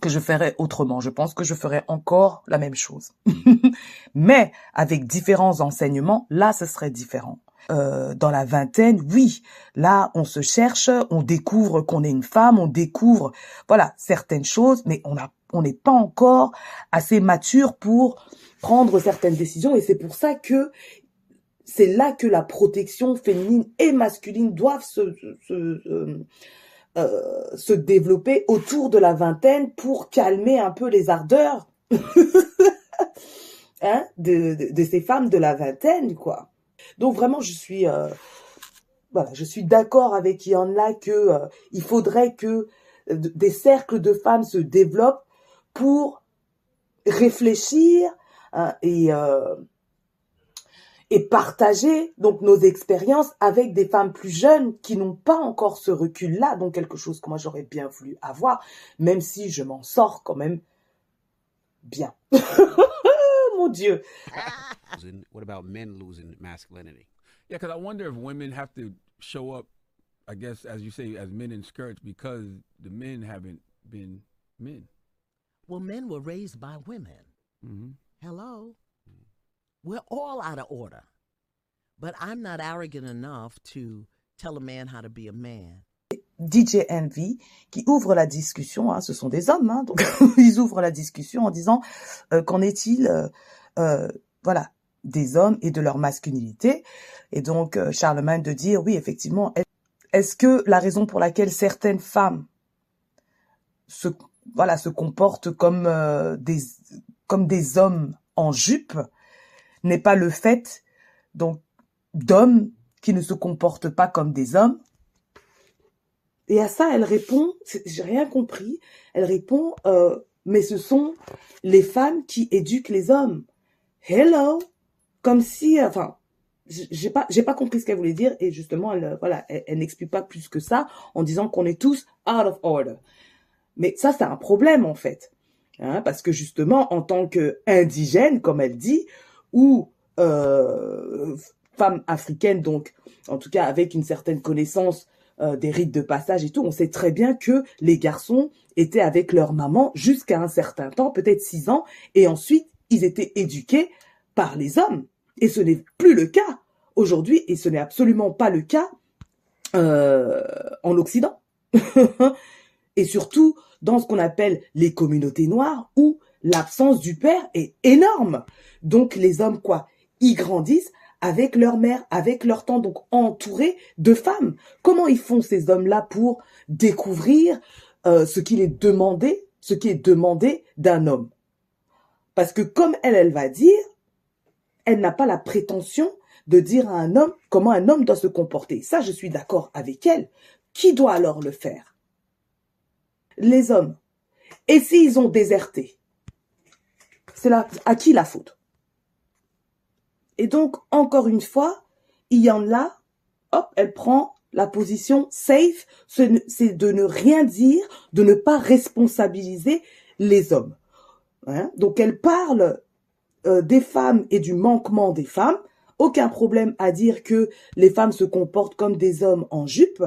que je ferais autrement. Je pense que je ferais encore la même chose. Mais avec différents enseignements, là, ce serait différent. Euh, dans la vingtaine, oui, là, on se cherche, on découvre qu'on est une femme, on découvre, voilà, certaines choses, mais on a, on n'est pas encore assez mature pour prendre certaines décisions, et c'est pour ça que c'est là que la protection féminine et masculine doivent se, se, euh, se développer autour de la vingtaine pour calmer un peu les ardeurs hein, de, de, ces femmes de la vingtaine, quoi. Donc vraiment, je suis, euh, voilà, je suis d'accord avec Yann que euh, il faudrait que des cercles de femmes se développent pour réfléchir hein, et et partager donc nos expériences avec des femmes plus jeunes qui n'ont pas encore ce recul-là, donc quelque chose que moi j'aurais bien voulu avoir, même si je m'en sors quand même bien. Mon Dieu. what about men losing masculinity? Yeah, because I wonder if women have to show up, I guess, as you say, as men in skirts because the men haven't been men. Well, men were raised by women. Mm-hmm. Hello? We're all out of order. But I'm not arrogant enough to tell a man how to be a man. DJ Envy qui ouvre la discussion, hein, ce sont des hommes, hein, donc ils ouvrent la discussion en disant euh, qu'en est-il, euh, euh, voilà, des hommes et de leur masculinité. Et donc euh, Charlemagne de dire oui, effectivement, est-ce que la raison pour laquelle certaines femmes se voilà se comportent comme euh, des comme des hommes en jupe n'est pas le fait donc d'hommes qui ne se comportent pas comme des hommes. Et à ça, elle répond, j'ai rien compris, elle répond, euh, mais ce sont les femmes qui éduquent les hommes. Hello, comme si, enfin, j'ai pas, j'ai pas compris ce qu'elle voulait dire et justement, elle, voilà, elle, n'explique pas plus que ça en disant qu'on est tous out of order. Mais ça, c'est un problème en fait, hein, parce que justement, en tant que indigène, comme elle dit, ou euh, femme africaine, donc en tout cas avec une certaine connaissance euh, des rites de passage et tout, on sait très bien que les garçons étaient avec leur maman jusqu'à un certain temps, peut-être six ans, et ensuite ils étaient éduqués par les hommes. Et ce n'est plus le cas aujourd'hui, et ce n'est absolument pas le cas euh, en Occident. et surtout dans ce qu'on appelle les communautés noires, où l'absence du père est énorme. Donc les hommes, quoi, ils grandissent avec leur mère, avec leur temps, donc entourés de femmes. Comment ils font ces hommes-là pour découvrir euh, ce qu'il est demandé, ce qui est demandé d'un homme? Parce que comme elle, elle va dire, elle n'a pas la prétention de dire à un homme comment un homme doit se comporter. Ça, je suis d'accord avec elle. Qui doit alors le faire? Les hommes. Et s'ils ont déserté? C'est à qui la faute? Et donc, encore une fois, en a, hop, elle prend la position safe, c'est de ne rien dire, de ne pas responsabiliser les hommes. Hein? Donc, elle parle euh, des femmes et du manquement des femmes. Aucun problème à dire que les femmes se comportent comme des hommes en jupe,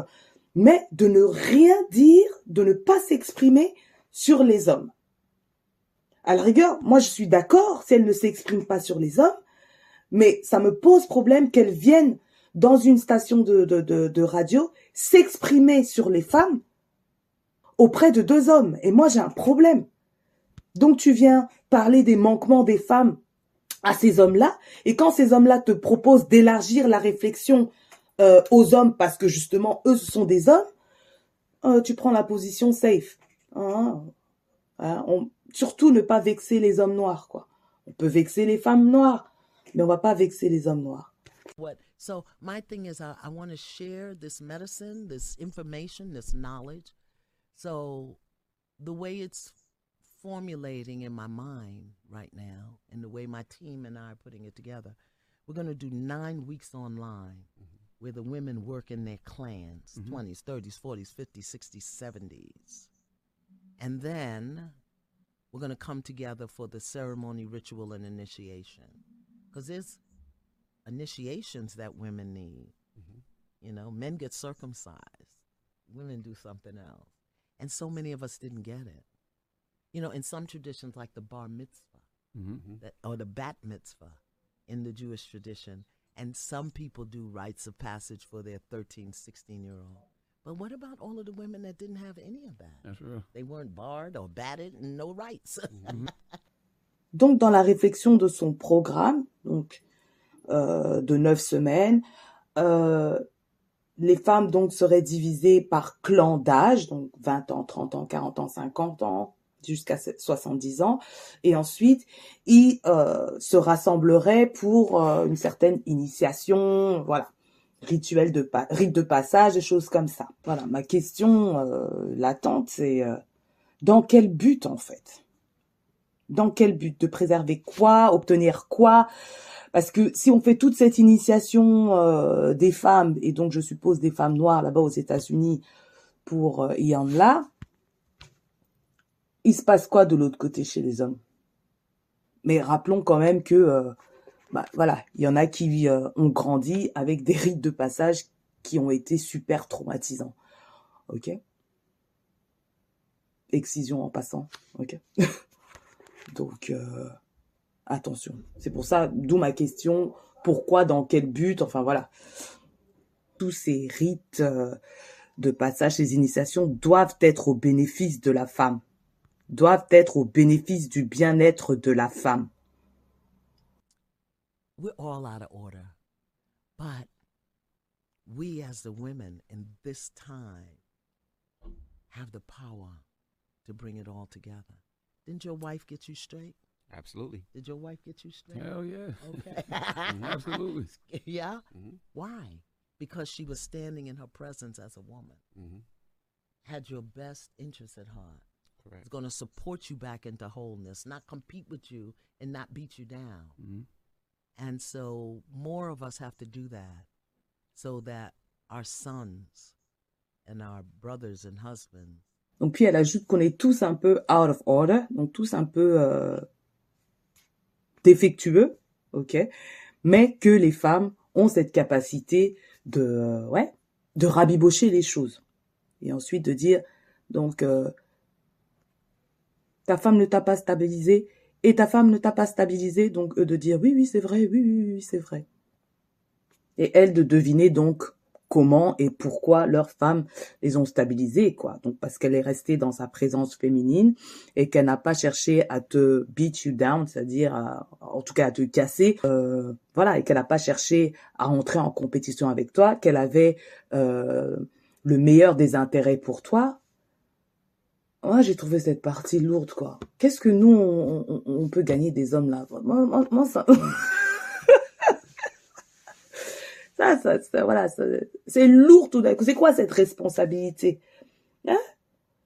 mais de ne rien dire, de ne pas s'exprimer sur les hommes. À la rigueur, moi je suis d'accord si elle ne s'exprime pas sur les hommes, mais ça me pose problème qu'elles viennent dans une station de, radio s'exprimer sur les femmes auprès de deux hommes. Et moi, j'ai un problème. Donc, tu viens parler des manquements des femmes à ces hommes-là, et quand ces hommes-là te proposent d'élargir la réflexion euh, aux hommes parce que justement, eux, ce sont des hommes, euh, tu prends la position safe. Hein, hein, surtout ne pas vexer les hommes noirs, quoi. On peut vexer les femmes noires, Mais on va pas vexer les hommes noirs. What? So my thing is, I, I want to share this medicine, this information, this knowledge. So the way it's formulating in my mind right now, and the way my team and I are putting it together, we're going to do nine weeks online. Mm-hmm. where the women work in their clans Mhm. 20s, 30s, 40s, 50s, 60s, 70s. And then we're going to come together for the ceremony, ritual, and initiation. Because there's initiations that women need. Mhm. You know, men get circumcised, women do something else. And so many of us didn't get it. You know, in some traditions, like the bar mitzvah Mm-hmm. that, or the bat mitzvah in the Jewish tradition, and some people do rites of passage for their 13, 16 year old. But what about all of the women that didn't have any of that? That's real. They weren't barred or batted and no rights. Donc, dans la réflexion de son programme, donc euh, de neuf semaines, euh, les femmes donc seraient divisées par clan d'âge, donc 20 ans, 30 ans, 40 ans, 50 ans, jusqu'à 70 ans, et ensuite ils euh, se rassembleraient pour euh, une certaine initiation, voilà, rituel de pa- rite de passage, des choses comme ça. Voilà, ma question euh, latente, c'est euh, dans quel but en fait? Dans quel but? De préserver quoi? Obtenir quoi? Parce que si on fait toute cette initiation euh, des femmes, et donc je suppose des femmes noires là-bas aux États-Unis pour euh, Ian là, il se passe quoi de l'autre côté chez les hommes? Mais rappelons quand même que, euh, bah, voilà, il y en a qui euh, ont grandi avec des rites de passage qui ont été super traumatisants. Ok Excision en passant. Ok Donc, euh, attention. C'est pour ça, d'où ma question, pourquoi, dans quel but, enfin voilà. Tous ces rites euh, de passage, ces initiations doivent être au bénéfice de la femme, doivent être au bénéfice du bien-être de la femme. We're all out of order. But we, as the women in this time, have the power to bring it all together. Didn't your wife get you straight? Absolutely. Did your wife get you straight? Hell yeah. Okay. Absolutely. yeah? hmm Why? Because she was standing in her presence as a woman, hmm had your best interest at heart, Correct. was going to support you back into wholeness, not compete with you and not beat you down. hmm And so more of us have to do that so that our sons and our brothers and husbands Donc puis elle ajoute qu'on est tous un peu out of order, donc tous un peu euh, défectueux, ok, mais que les femmes ont cette capacité de, euh, ouais, de rabibocher les choses et ensuite de dire donc euh, ta femme ne t'a pas stabilisé et ta femme ne t'a pas stabilisé, donc eux de dire oui oui c'est vrai, oui oui, oui c'est vrai, et elle de deviner donc comment et pourquoi leurs femmes les ont stabilisées, quoi. Donc parce qu'elle est restée dans sa présence féminine et qu'elle n'a pas cherché à te beat you down, c'est-à-dire en tout cas à te casser, euh, voilà, et qu'elle n'a pas cherché à entrer en compétition avec toi, qu'elle avait euh, le meilleur des intérêts pour toi. Moi, j'ai trouvé cette partie lourde, quoi. Qu'est-ce que nous, on, on- on peut gagner des hommes là? Moi, moi- moi, ça... Ça, ça, ça, voilà, c'est lourd tout d'un coup. C'est quoi cette responsabilité? Hein?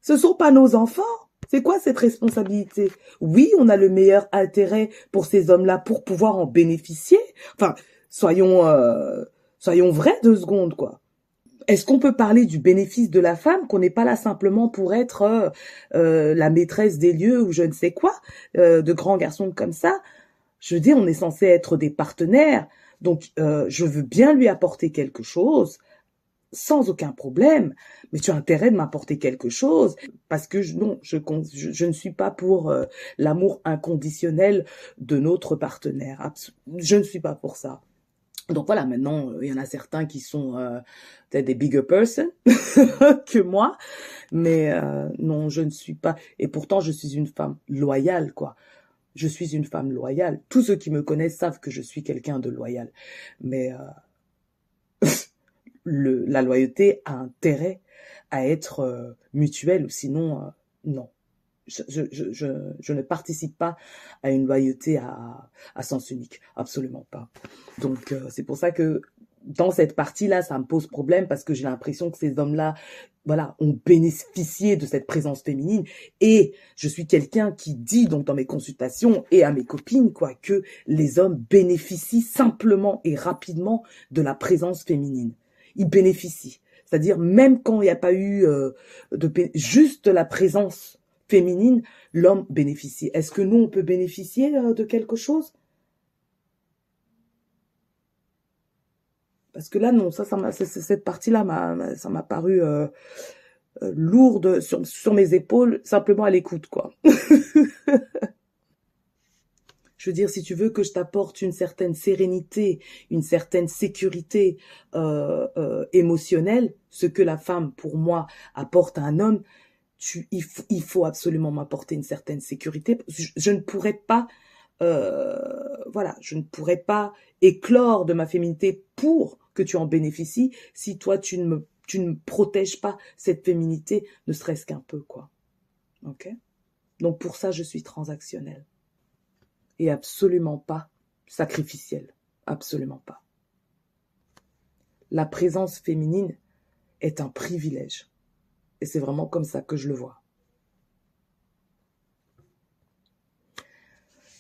Ce sont pas nos enfants? C'est quoi cette responsabilité? Oui, on a le meilleur intérêt pour ces hommes-là pour pouvoir en bénéficier. Enfin, soyons, euh, soyons vrais deux secondes, quoi. Est-ce qu'on peut parler du bénéfice de la femme, qu'on n'est pas là simplement pour être euh, euh, la maîtresse des lieux ou je ne sais quoi, euh, de grands garçons comme ça? Je veux dire, on est censé être des partenaires. Donc, je veux bien lui apporter quelque chose, sans aucun problème, mais tu as intérêt de m'apporter quelque chose, parce que je, non, je, ne suis pas pour l'amour inconditionnel de notre partenaire. Je ne suis pas pour ça. Donc voilà, maintenant, euh, il y en a certains qui sont euh, peut-être des bigger person que moi, mais euh, non, je ne suis pas. Et pourtant, je suis une femme loyale, quoi. Je suis une femme loyale. Tous ceux qui me connaissent savent que je suis quelqu'un de loyal. Mais euh, la loyauté a intérêt à être mutuelle, sinon, non. Je, je, je, je, ne participe pas à une loyauté à, à sens unique. Absolument pas. Donc, euh, c'est pour ça que dans cette partie-là, ça me pose problème parce que j'ai l'impression que ces hommes-là, voilà, ont bénéficié de cette présence féminine. Et je suis quelqu'un qui dit donc dans mes consultations et à mes copines, quoi, que les hommes bénéficient simplement et rapidement de la présence féminine. il bénéficie. C'est-à-dire même quand il n'y a pas eu euh, de juste la présence féminine, l'homme bénéficie. Est-ce que nous on peut bénéficier euh, de quelque chose? Parce que là non, ça, ça cette partie-là m'a, ça m'a paru euh, lourde sur, mes épaules, simplement à l'écoute quoi. Je veux dire, si tu veux que je t'apporte une certaine sérénité, une certaine sécurité euh, euh, émotionnelle, ce que la femme, pour moi, apporte à un homme, il, faut absolument m'apporter une certaine sécurité. Je, ne pourrais pas, euh, voilà, je ne pourrais pas éclore de ma féminité pour que tu en bénéficies si toi tu ne me, protèges pas cette féminité, ne serait-ce qu'un peu, quoi. Ok? Donc pour ça, je suis transactionnelle et absolument pas sacrificielle. Absolument pas. La présence féminine est un privilège. Et c'est vraiment comme ça que je le vois.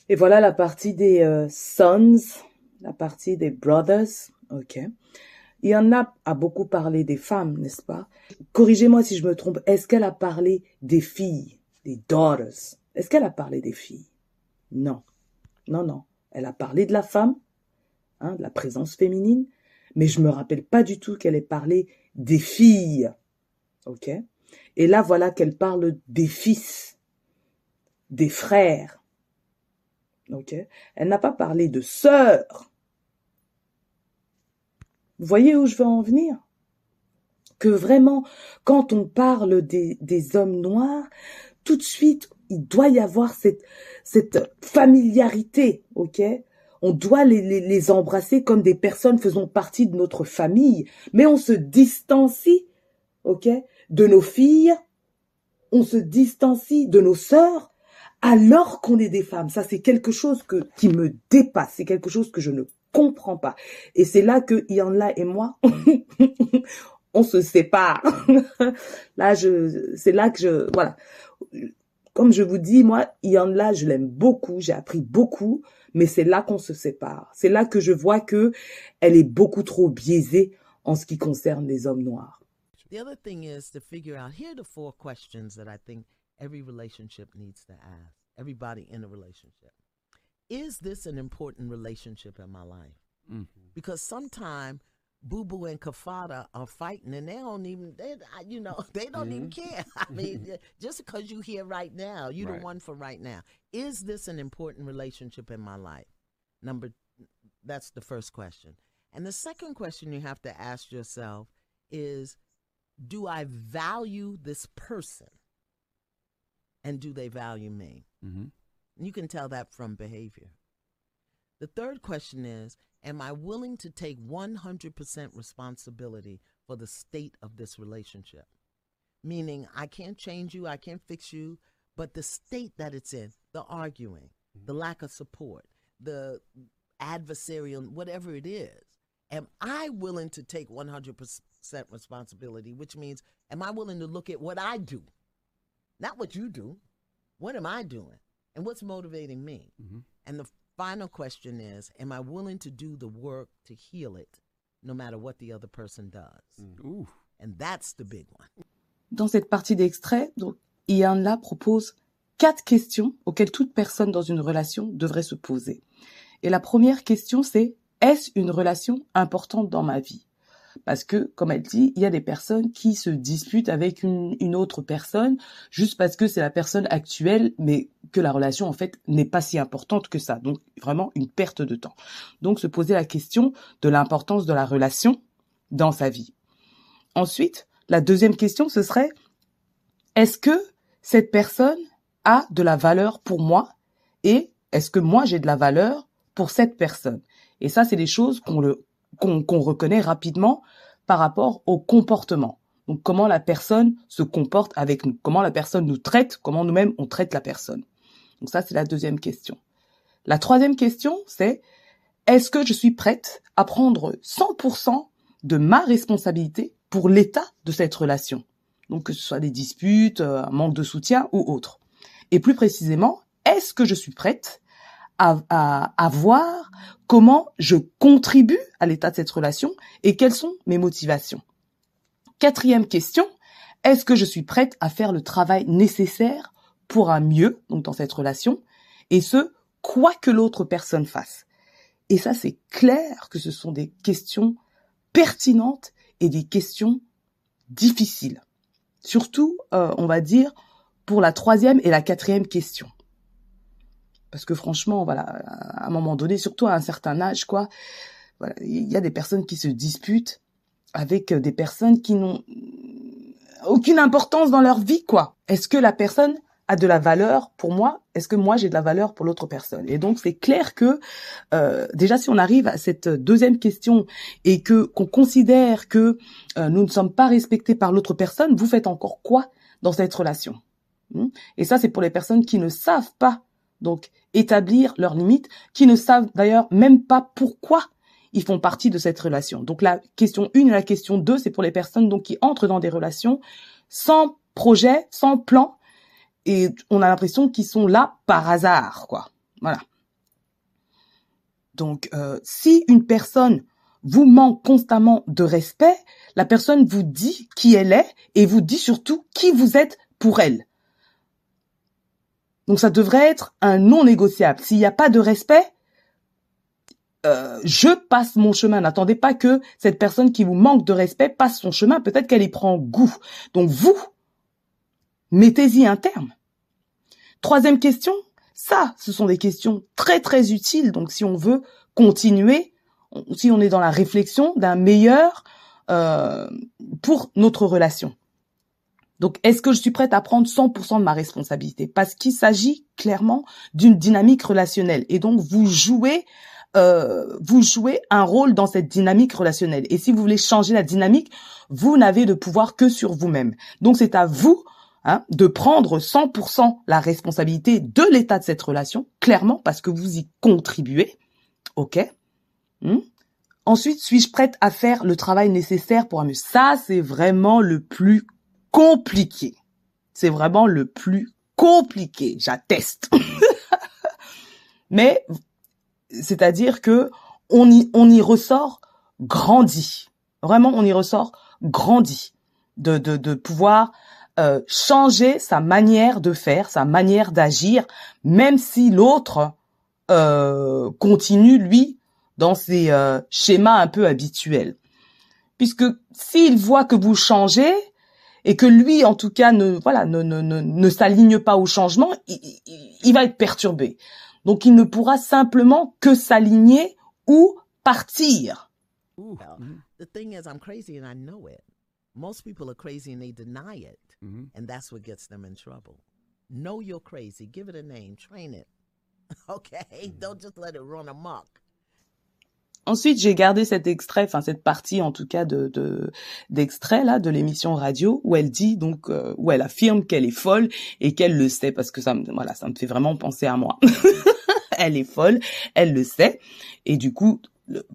Et voilà la partie des euh, sons, la partie des brothers. Ok. Il y en a à beaucoup parlé des femmes, n'est-ce pas? Corrigez-moi si je me trompe. Est-ce qu'elle a parlé des filles, des daughters? Est-ce qu'elle a parlé des filles? Non. Non, non. Elle a parlé de la femme, hein, de la présence féminine, mais je me rappelle pas du tout qu'elle ait parlé des filles. OK Et là, voilà qu'elle parle des fils, des frères. OK. Elle n'a pas parlé de sœurs. Vous voyez où je veux en venir? Que vraiment, quand on parle des, des hommes noirs, tout de suite, il doit y avoir cette, cette familiarité, ok? On doit les, les, embrasser comme des personnes faisant partie de notre famille, mais on se distancie, ok, de nos filles, on se distancie de nos sœurs, alors qu'on est des femmes. Ça, c'est quelque chose que, qui me dépasse, c'est quelque chose que je ne comprends pas. Et c'est là que Yanla et moi, on se sépare. là, je, c'est là que je, voilà comme je vous dis, moi, là, je l'aime beaucoup, j'ai appris beaucoup, mais c'est là qu'on se sépare. C'est là que je vois que elle est beaucoup trop biaisée en ce qui concerne les hommes noirs. The other thing is to figure out here are the four questions that I think every relationship needs to ask. Everybody in a relationship. Is this an important relationship in my life? Mm -hmm. Because sometimes Boo Boo and Kafada are fighting, and they don't even, they, you know, they don't mm-hmm. even care. I mean, just because you're here right now, you right. the one for right now. Is this an important relationship in my life? Number, that's the first question. And the second question you have to ask yourself is, do I value this person? And do they value me? Mm-hmm. You can tell that from behavior. The third question is Am I willing to take 100% responsibility for the state of this relationship? Meaning, I can't change you, I can't fix you, but the state that it's in, the arguing, mm-hmm. the lack of support, the adversarial, whatever it is, am I willing to take 100% responsibility, which means, am I willing to look at what I do? Not what you do. What am I doing? And what's motivating me? Mm-hmm. And the final question is Am I willing to do the work to heal it no matter what the other person does? Mm. And that's the big one. Dans cette partie d'extrait, donc, Ian là propose quatre questions auxquelles toute personne dans une relation devrait se poser. Et la première question, c'est est-ce une relation importante dans ma vie? Parce que, comme elle dit, il y a des personnes qui se disputent avec une, autre personne juste parce que c'est la personne actuelle, mais que la relation en fait n'est pas si importante que ça. Donc vraiment une perte de temps. Donc se poser la question de l'importance de la relation dans sa vie. Ensuite, la deuxième question, ce serait est-ce que cette personne a de la valeur pour moi et est-ce que moi j'ai de la valeur pour cette personne? Et ça, c'est des choses qu'on le qu'on reconnaît rapidement par rapport au comportement. Donc comment la personne se comporte avec nous, comment la personne nous traite, comment nous-mêmes on traite la personne. Donc ça c'est la deuxième question. La troisième question c'est est-ce que je suis prête à prendre 100% de ma responsabilité pour l'état de cette relation? Donc que ce soit des disputes, euh, un manque de soutien ou autre. Et plus précisément, est-ce que je suis prête à, à, à voir comment je contribue à l'état de cette relation et quelles sont mes motivations. Quatrième question, est-ce que je suis prête à faire le travail nécessaire pour un mieux, donc dans cette relation, et ce, quoi que l'autre personne fasse? Et ça, c'est clair que ce sont des questions pertinentes et des questions difficiles. Surtout, euh, on va dire, pour la troisième et la quatrième question. Parce que franchement, voilà, à un moment donné, surtout à un certain âge, quoi, voilà, il y a des personnes qui se disputent avec des personnes qui n'ont aucune importance dans leur vie, quoi. Est-ce que la personne a de la valeur pour moi? Est-ce que moi j'ai de la valeur pour l'autre personne? Et donc c'est clair que euh, déjà si on arrive à cette deuxième question et que qu'on considère que euh, nous ne sommes pas respectés par l'autre personne, vous faites encore quoi dans cette relation? Hmm? Et ça c'est pour les personnes qui ne savent pas donc établir leurs limites, qui ne savent d'ailleurs même pas pourquoi ils font partie de cette relation. Donc la question 1 et la question 2, c'est pour les personnes donc qui entrent dans des relations sans projet, sans plan, et on a l'impression qu'ils sont là par hasard, quoi. Voilà. Donc, euh, si une personne vous manque constamment de respect, la personne vous dit qui elle est et vous dit surtout qui vous êtes pour elle. Donc, ça devrait être un non négociable. S'il n'y a pas de respect, euh, je passe mon chemin. N'attendez pas que cette personne qui vous manque de respect passe son chemin. Peut-être qu'elle y prend goût. Donc, vous, mettez-y un terme. Troisième question, ça, ce sont des questions très très utiles. Donc si on veut continuer, si on est dans la réflexion d'un meilleur euh, pour notre relation. Donc est-ce que je suis prête à prendre 100% de ma responsabilité? Parce qu'il s'agit clairement d'une dynamique relationnelle. Et donc vous jouez euh, vous jouez un rôle dans cette dynamique relationnelle. Et si vous voulez changer la dynamique, vous n'avez de pouvoir que sur vous-même. Donc c'est à vous Hein, de prendre 100% la responsabilité de l'état de cette relation, clairement, parce que vous y contribuez. OK hmm? Ensuite, suis-je prête à faire le travail nécessaire pour mieux? Ça, c'est vraiment le plus compliqué. C'est vraiment le plus compliqué, j'atteste. Mais c'est-à-dire que on y, on y ressort grandi. Vraiment, on y ressort grandi de, de, de pouvoir euh, changer sa manière de faire, sa manière d'agir, même si l'autre euh, continue, lui, dans ses euh, schémas un peu habituels. Puisque s'il voit que vous changez, et que lui, en tout cas, ne voilà, ne, ne, ne, ne s'aligne pas au changement, il, il, il, va être perturbé. Donc, il ne pourra simplement que s'aligner ou partir. Ooh. the thing is, I'm crazy and I know it. Most people are crazy and they deny it. Mm-hmm. And that's what gets them in trouble. Know you're crazy. Give it a name. Train it. okay? Mm-hmm. Don't just let it run amok. Ensuite, j'ai gardé cet extrait, enfin cette partie en tout cas de d'extrait là de l'émission radio où elle dit donc euh, où elle affirme qu'elle est folle et qu'elle le sait parce que ça me voilà ça me fait vraiment penser à moi. elle est folle, elle le sait et du coup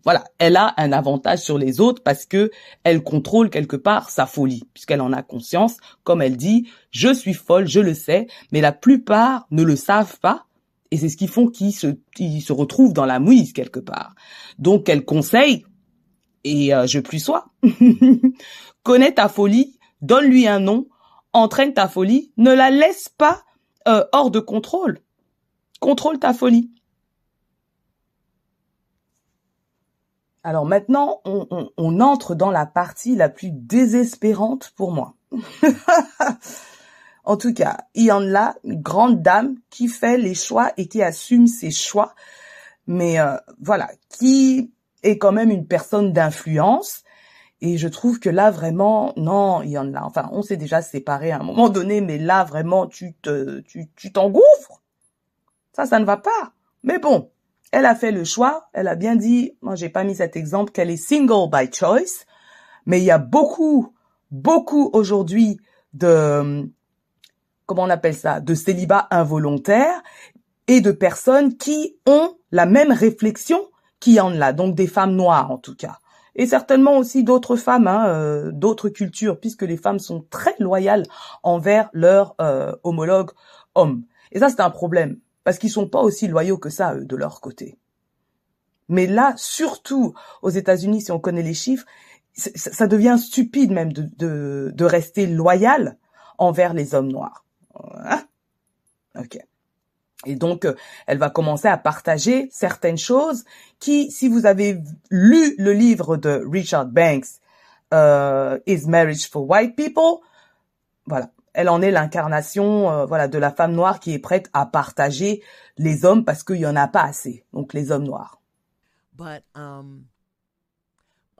voilà, elle a un avantage sur les autres parce que elle contrôle quelque part sa folie, puisqu'elle en a conscience. Comme elle dit, je suis folle, je le sais, mais la plupart ne le savent pas, et c'est ce qui font qu'ils se, retrouvent dans la mouise quelque part. Donc elle conseille, et euh, je plus sois, connais ta folie, donne-lui un nom, entraîne ta folie, ne la laisse pas euh, hors de contrôle. Contrôle ta folie. Alors maintenant, on, entre dans la partie la plus désespérante pour moi. en tout cas, il y en a une grande dame qui fait les choix et qui assume ses choix, mais euh, voilà, qui est quand même une personne d'influence. Et je trouve que là vraiment, non, il y en a. Enfin, on s'est déjà séparés à un moment donné, mais là vraiment, tu te, tu, tu t'engouffres. Ça, ça ne va pas. Mais bon, elle a fait le choix, elle a bien dit, moi j'ai pas mis cet exemple, qu'elle est single by choice, mais il y a beaucoup, beaucoup aujourd'hui de, comment on appelle ça, de célibat involontaire et de personnes qui ont la même réflexion qui en a, donc des femmes noires en tout cas. Et certainement aussi d'autres femmes, hein, euh, d'autres cultures, puisque les femmes sont très loyales envers leurs euh, homologues hommes. Et ça, c'est un problème parce qu'ils sont pas aussi loyaux que ça eux, de leur côté. Mais là, surtout aux États-Unis, si on connaît les chiffres, ça devient stupide même de, rester loyal envers les hommes noirs. Hein? ok. Et donc, euh, elle va commencer à partager certaines choses qui, si vous avez lu le livre de Richard Banks, euh, Is Marriage for White People, voilà, elle en est l'incarnation, euh, voilà, de la femme noire qui est prête à partager les hommes parce qu'il y en a pas assez, donc les hommes noirs. But um,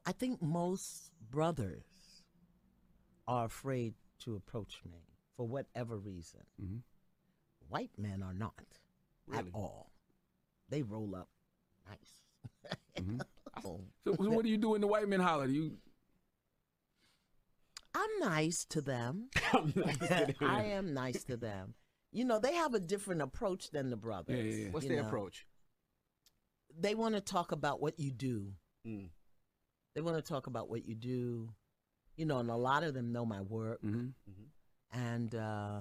I think most brothers are afraid to approach me for whatever reason. Mhm. White men are not at all. They roll up nice. Mhm. Oh. So, so what do you do when the white men holler? Do you I'm nice to them. I am nice to them. You know, they have a different approach than the brothers. Yeah, yeah, yeah. What's you their know. approach? They want to talk about what you do. Mm. They want to talk about what you do. You know, and a lot of them know my work. Mhm. And uh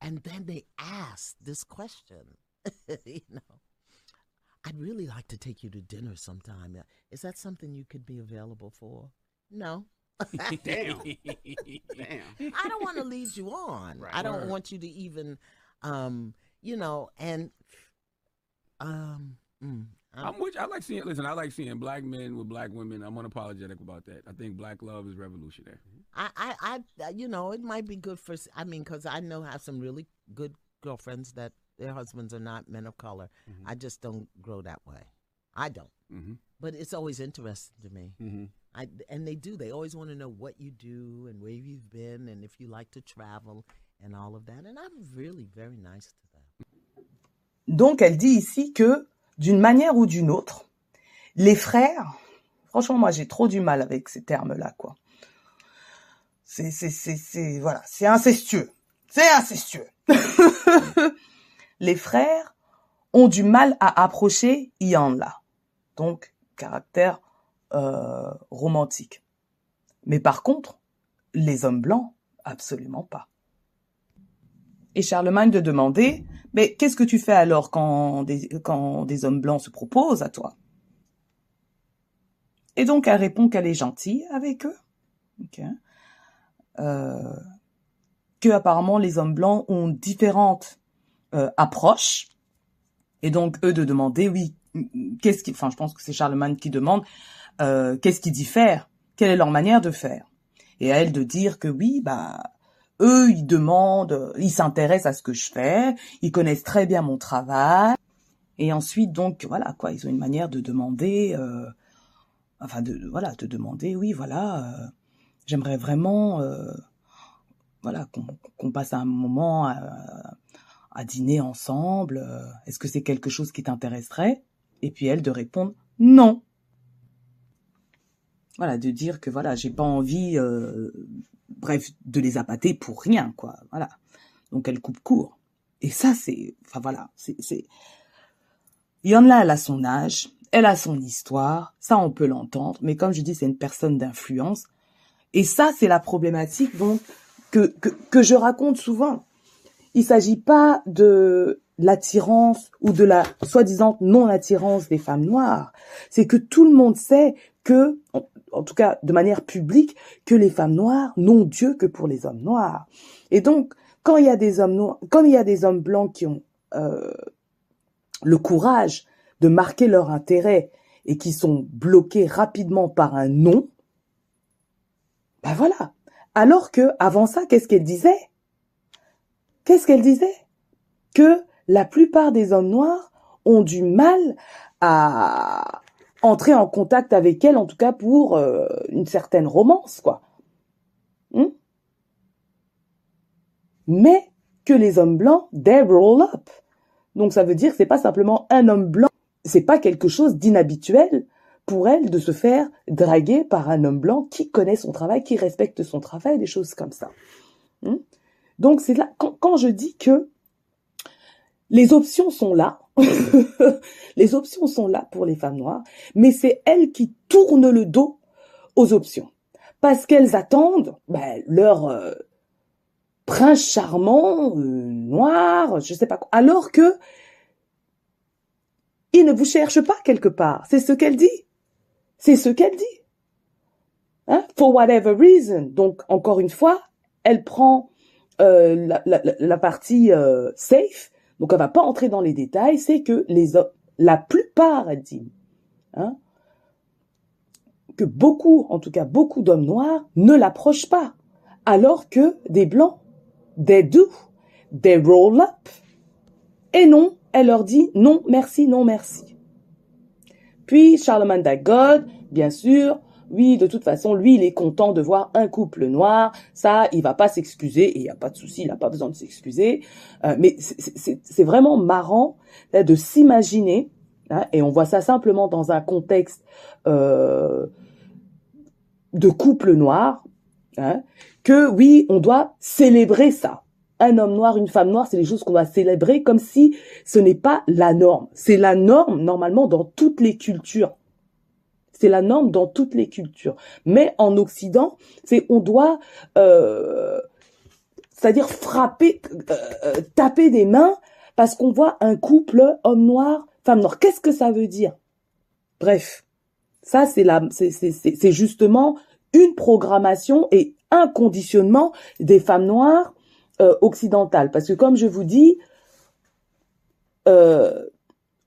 and then they ask this question you know i'd really like to take you to dinner sometime is that something you could be available for no Damn. Damn. i don't want to lead you on Right. i don't Word. want you to even um you know and um mm, I'm- I'm with. I like seeing. Listen, I like seeing black men with black women. I'm unapologetic about that. I think black love is revolutionary. I, I, I, you know, it might be good for. I mean, because I know have some really good girlfriends that their husbands are not men of color. I just don't grow that way. I don't. hmm But it's always interesting to me. Mm-hmm. I and they do. They always want to know what you do and where you've been and if you like to travel and all of that. And I'm really very nice to them. Donc, elle dit ici que, d'une manière ou d'une autre, les frères, franchement, moi, j'ai trop du mal avec ces termes-là, quoi. C'est, c'est, c'est, c'est, voilà, c'est incestueux. C'est incestueux. les frères ont du mal à approcher Ian-là. Donc, caractère euh, romantique. Mais par contre, les hommes blancs, absolument pas. Et Charlemagne de demander, mais qu'est-ce que tu fais alors quand des, quand des hommes blancs se proposent à toi? Et donc elle répond qu'elle est gentille avec eux, ok. euh, que apparemment les hommes blancs ont différentes euh, approches, et donc eux de demander, oui, qu'est-ce qui, enfin je pense que c'est Charlemagne qui demande, euh, qu'est-ce qui diffère, quelle est leur manière de faire, et à elle de dire que oui, bah eux, ils demandent, ils s'intéressent à ce que je fais, ils connaissent très bien mon travail. Et ensuite, donc, voilà, quoi, ils ont une manière de demander, euh, enfin, de, voilà, de demander, oui, voilà, euh, j'aimerais vraiment, euh, voilà, qu'on qu'on passe un moment à, à dîner ensemble. euh, Est-ce que c'est quelque chose qui t'intéresserait? Et puis elle de répondre non. Voilà, de dire que voilà, j'ai pas envie, euh, bref, de les appâter pour rien, quoi. Voilà. Donc elle coupe court. Et ça, c'est, enfin voilà, c'est, c'est. Yann-là, elle a son âge, elle a son histoire, ça on peut l'entendre, mais comme je dis, c'est une personne d'influence. Et ça, c'est la problématique donc que, que, que je raconte souvent. Il s'agit pas de l'attirance ou de la soi-disant non-attirance des femmes noires. C'est que tout le monde sait que, en, tout cas de manière publique, que les femmes noires n'ont Dieu que pour les hommes noirs. Et donc, quand il y a des hommes noirs, blancs qui ont euh, le courage de marquer leur intérêt et qui sont bloqués rapidement par un non, ben voilà. Alors que avant ça, qu'est-ce qu'elle disait? Qu'est-ce qu'elle disait? Que la plupart des hommes noirs ont du mal à entrer en contact avec elle, en tout cas pour euh, une certaine romance, quoi. Hmm? Mais que les hommes blancs, they roll up. Donc ça veut dire que c'est pas simplement un homme blanc, c'est pas quelque chose d'inhabituel pour elle de se faire draguer par un homme blanc qui connaît son travail, qui respecte son travail, des choses comme ça. Hmm? Donc c'est là quand, quand je dis que les options sont là, les options sont là pour les femmes noires, mais c'est elles qui tournent le dos aux options parce qu'elles attendent ben, leur euh, prince charmant euh, noir, je sais pas quoi, alors que il ne vous cherche pas quelque part. C'est ce qu'elle dit. C'est ce qu'elle dit. Hein? For whatever reason. Donc, encore une fois, elle prend euh, la, partie euh, safe. Donc, elle va pas entrer dans les détails. C'est que les la plupart, elle dit, hein, que beaucoup, en tout cas beaucoup d'hommes noirs, ne l'approchent pas. Alors que des blancs, des do, des roll up. Et non, elle leur dit non, merci, non, merci. Puis Charlemagne d'Agod, bien sûr, oui, de toute façon, lui, il est content de voir un couple noir. Ça, il va pas s'excuser et il n'y a pas de souci, il n'a pas besoin de s'excuser. Euh, mais c'est vraiment marrant hein, de s'imaginer, hein, et on voit ça simplement dans un contexte euh, de couple noir, hein, que oui, on doit célébrer ça. Un homme noir, une femme noire, c'est des choses qu'on doit célébrer comme si ce n'est pas la norme. C'est la norme normalement dans toutes les cultures. C'est la norme dans toutes les cultures. Mais en Occident, c'est on doit, euh, c'est-à-dire frapper, euh, euh, taper des mains parce qu'on voit un couple homme noir, femme noire. Qu'est-ce que ça veut dire? Bref, ça c'est la, c'est justement une programmation et un conditionnement des femmes noires occidentales. Parce que comme je vous dis,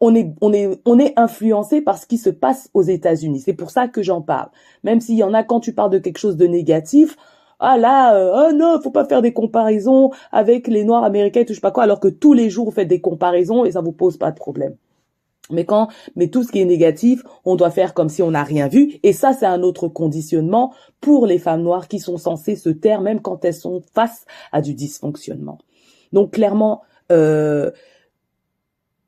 on est, on est, on est influencé par ce qui se passe aux États-Unis. C'est pour ça que j'en parle. Même s'il y en a quand tu parles de quelque chose de négatif, ah là, euh, oh non, faut pas faire des comparaisons avec les Noirs américains, et tout je sais pas quoi, alors que tous les jours vous faites des comparaisons et ça vous pose pas de problème. Mais quand, mais tout ce qui est négatif, on doit faire comme si on n'a rien vu. Et ça, c'est un autre conditionnement pour les femmes noires qui sont censées se taire même quand elles sont face à du dysfonctionnement. Donc clairement, euh,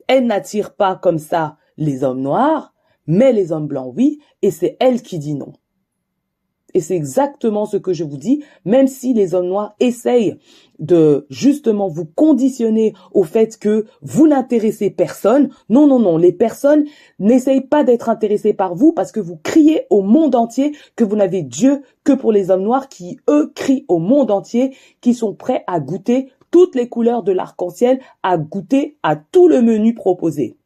elle n'attire pas comme ça les hommes noirs, mais les hommes blancs, oui, et c'est elle qui dit non. Et c'est exactement ce que je vous dis, même si les hommes noirs essayent de justement vous conditionner au fait que vous n'intéressez personne. Non, non, non, les personnes n'essayent pas d'être intéressées par vous parce que vous criez au monde entier que vous n'avez Dieu que pour les hommes noirs qui, eux, crient au monde entier, qui sont prêts à goûter toutes les couleurs de l'arc-en-ciel à goûter à tout le menu proposé.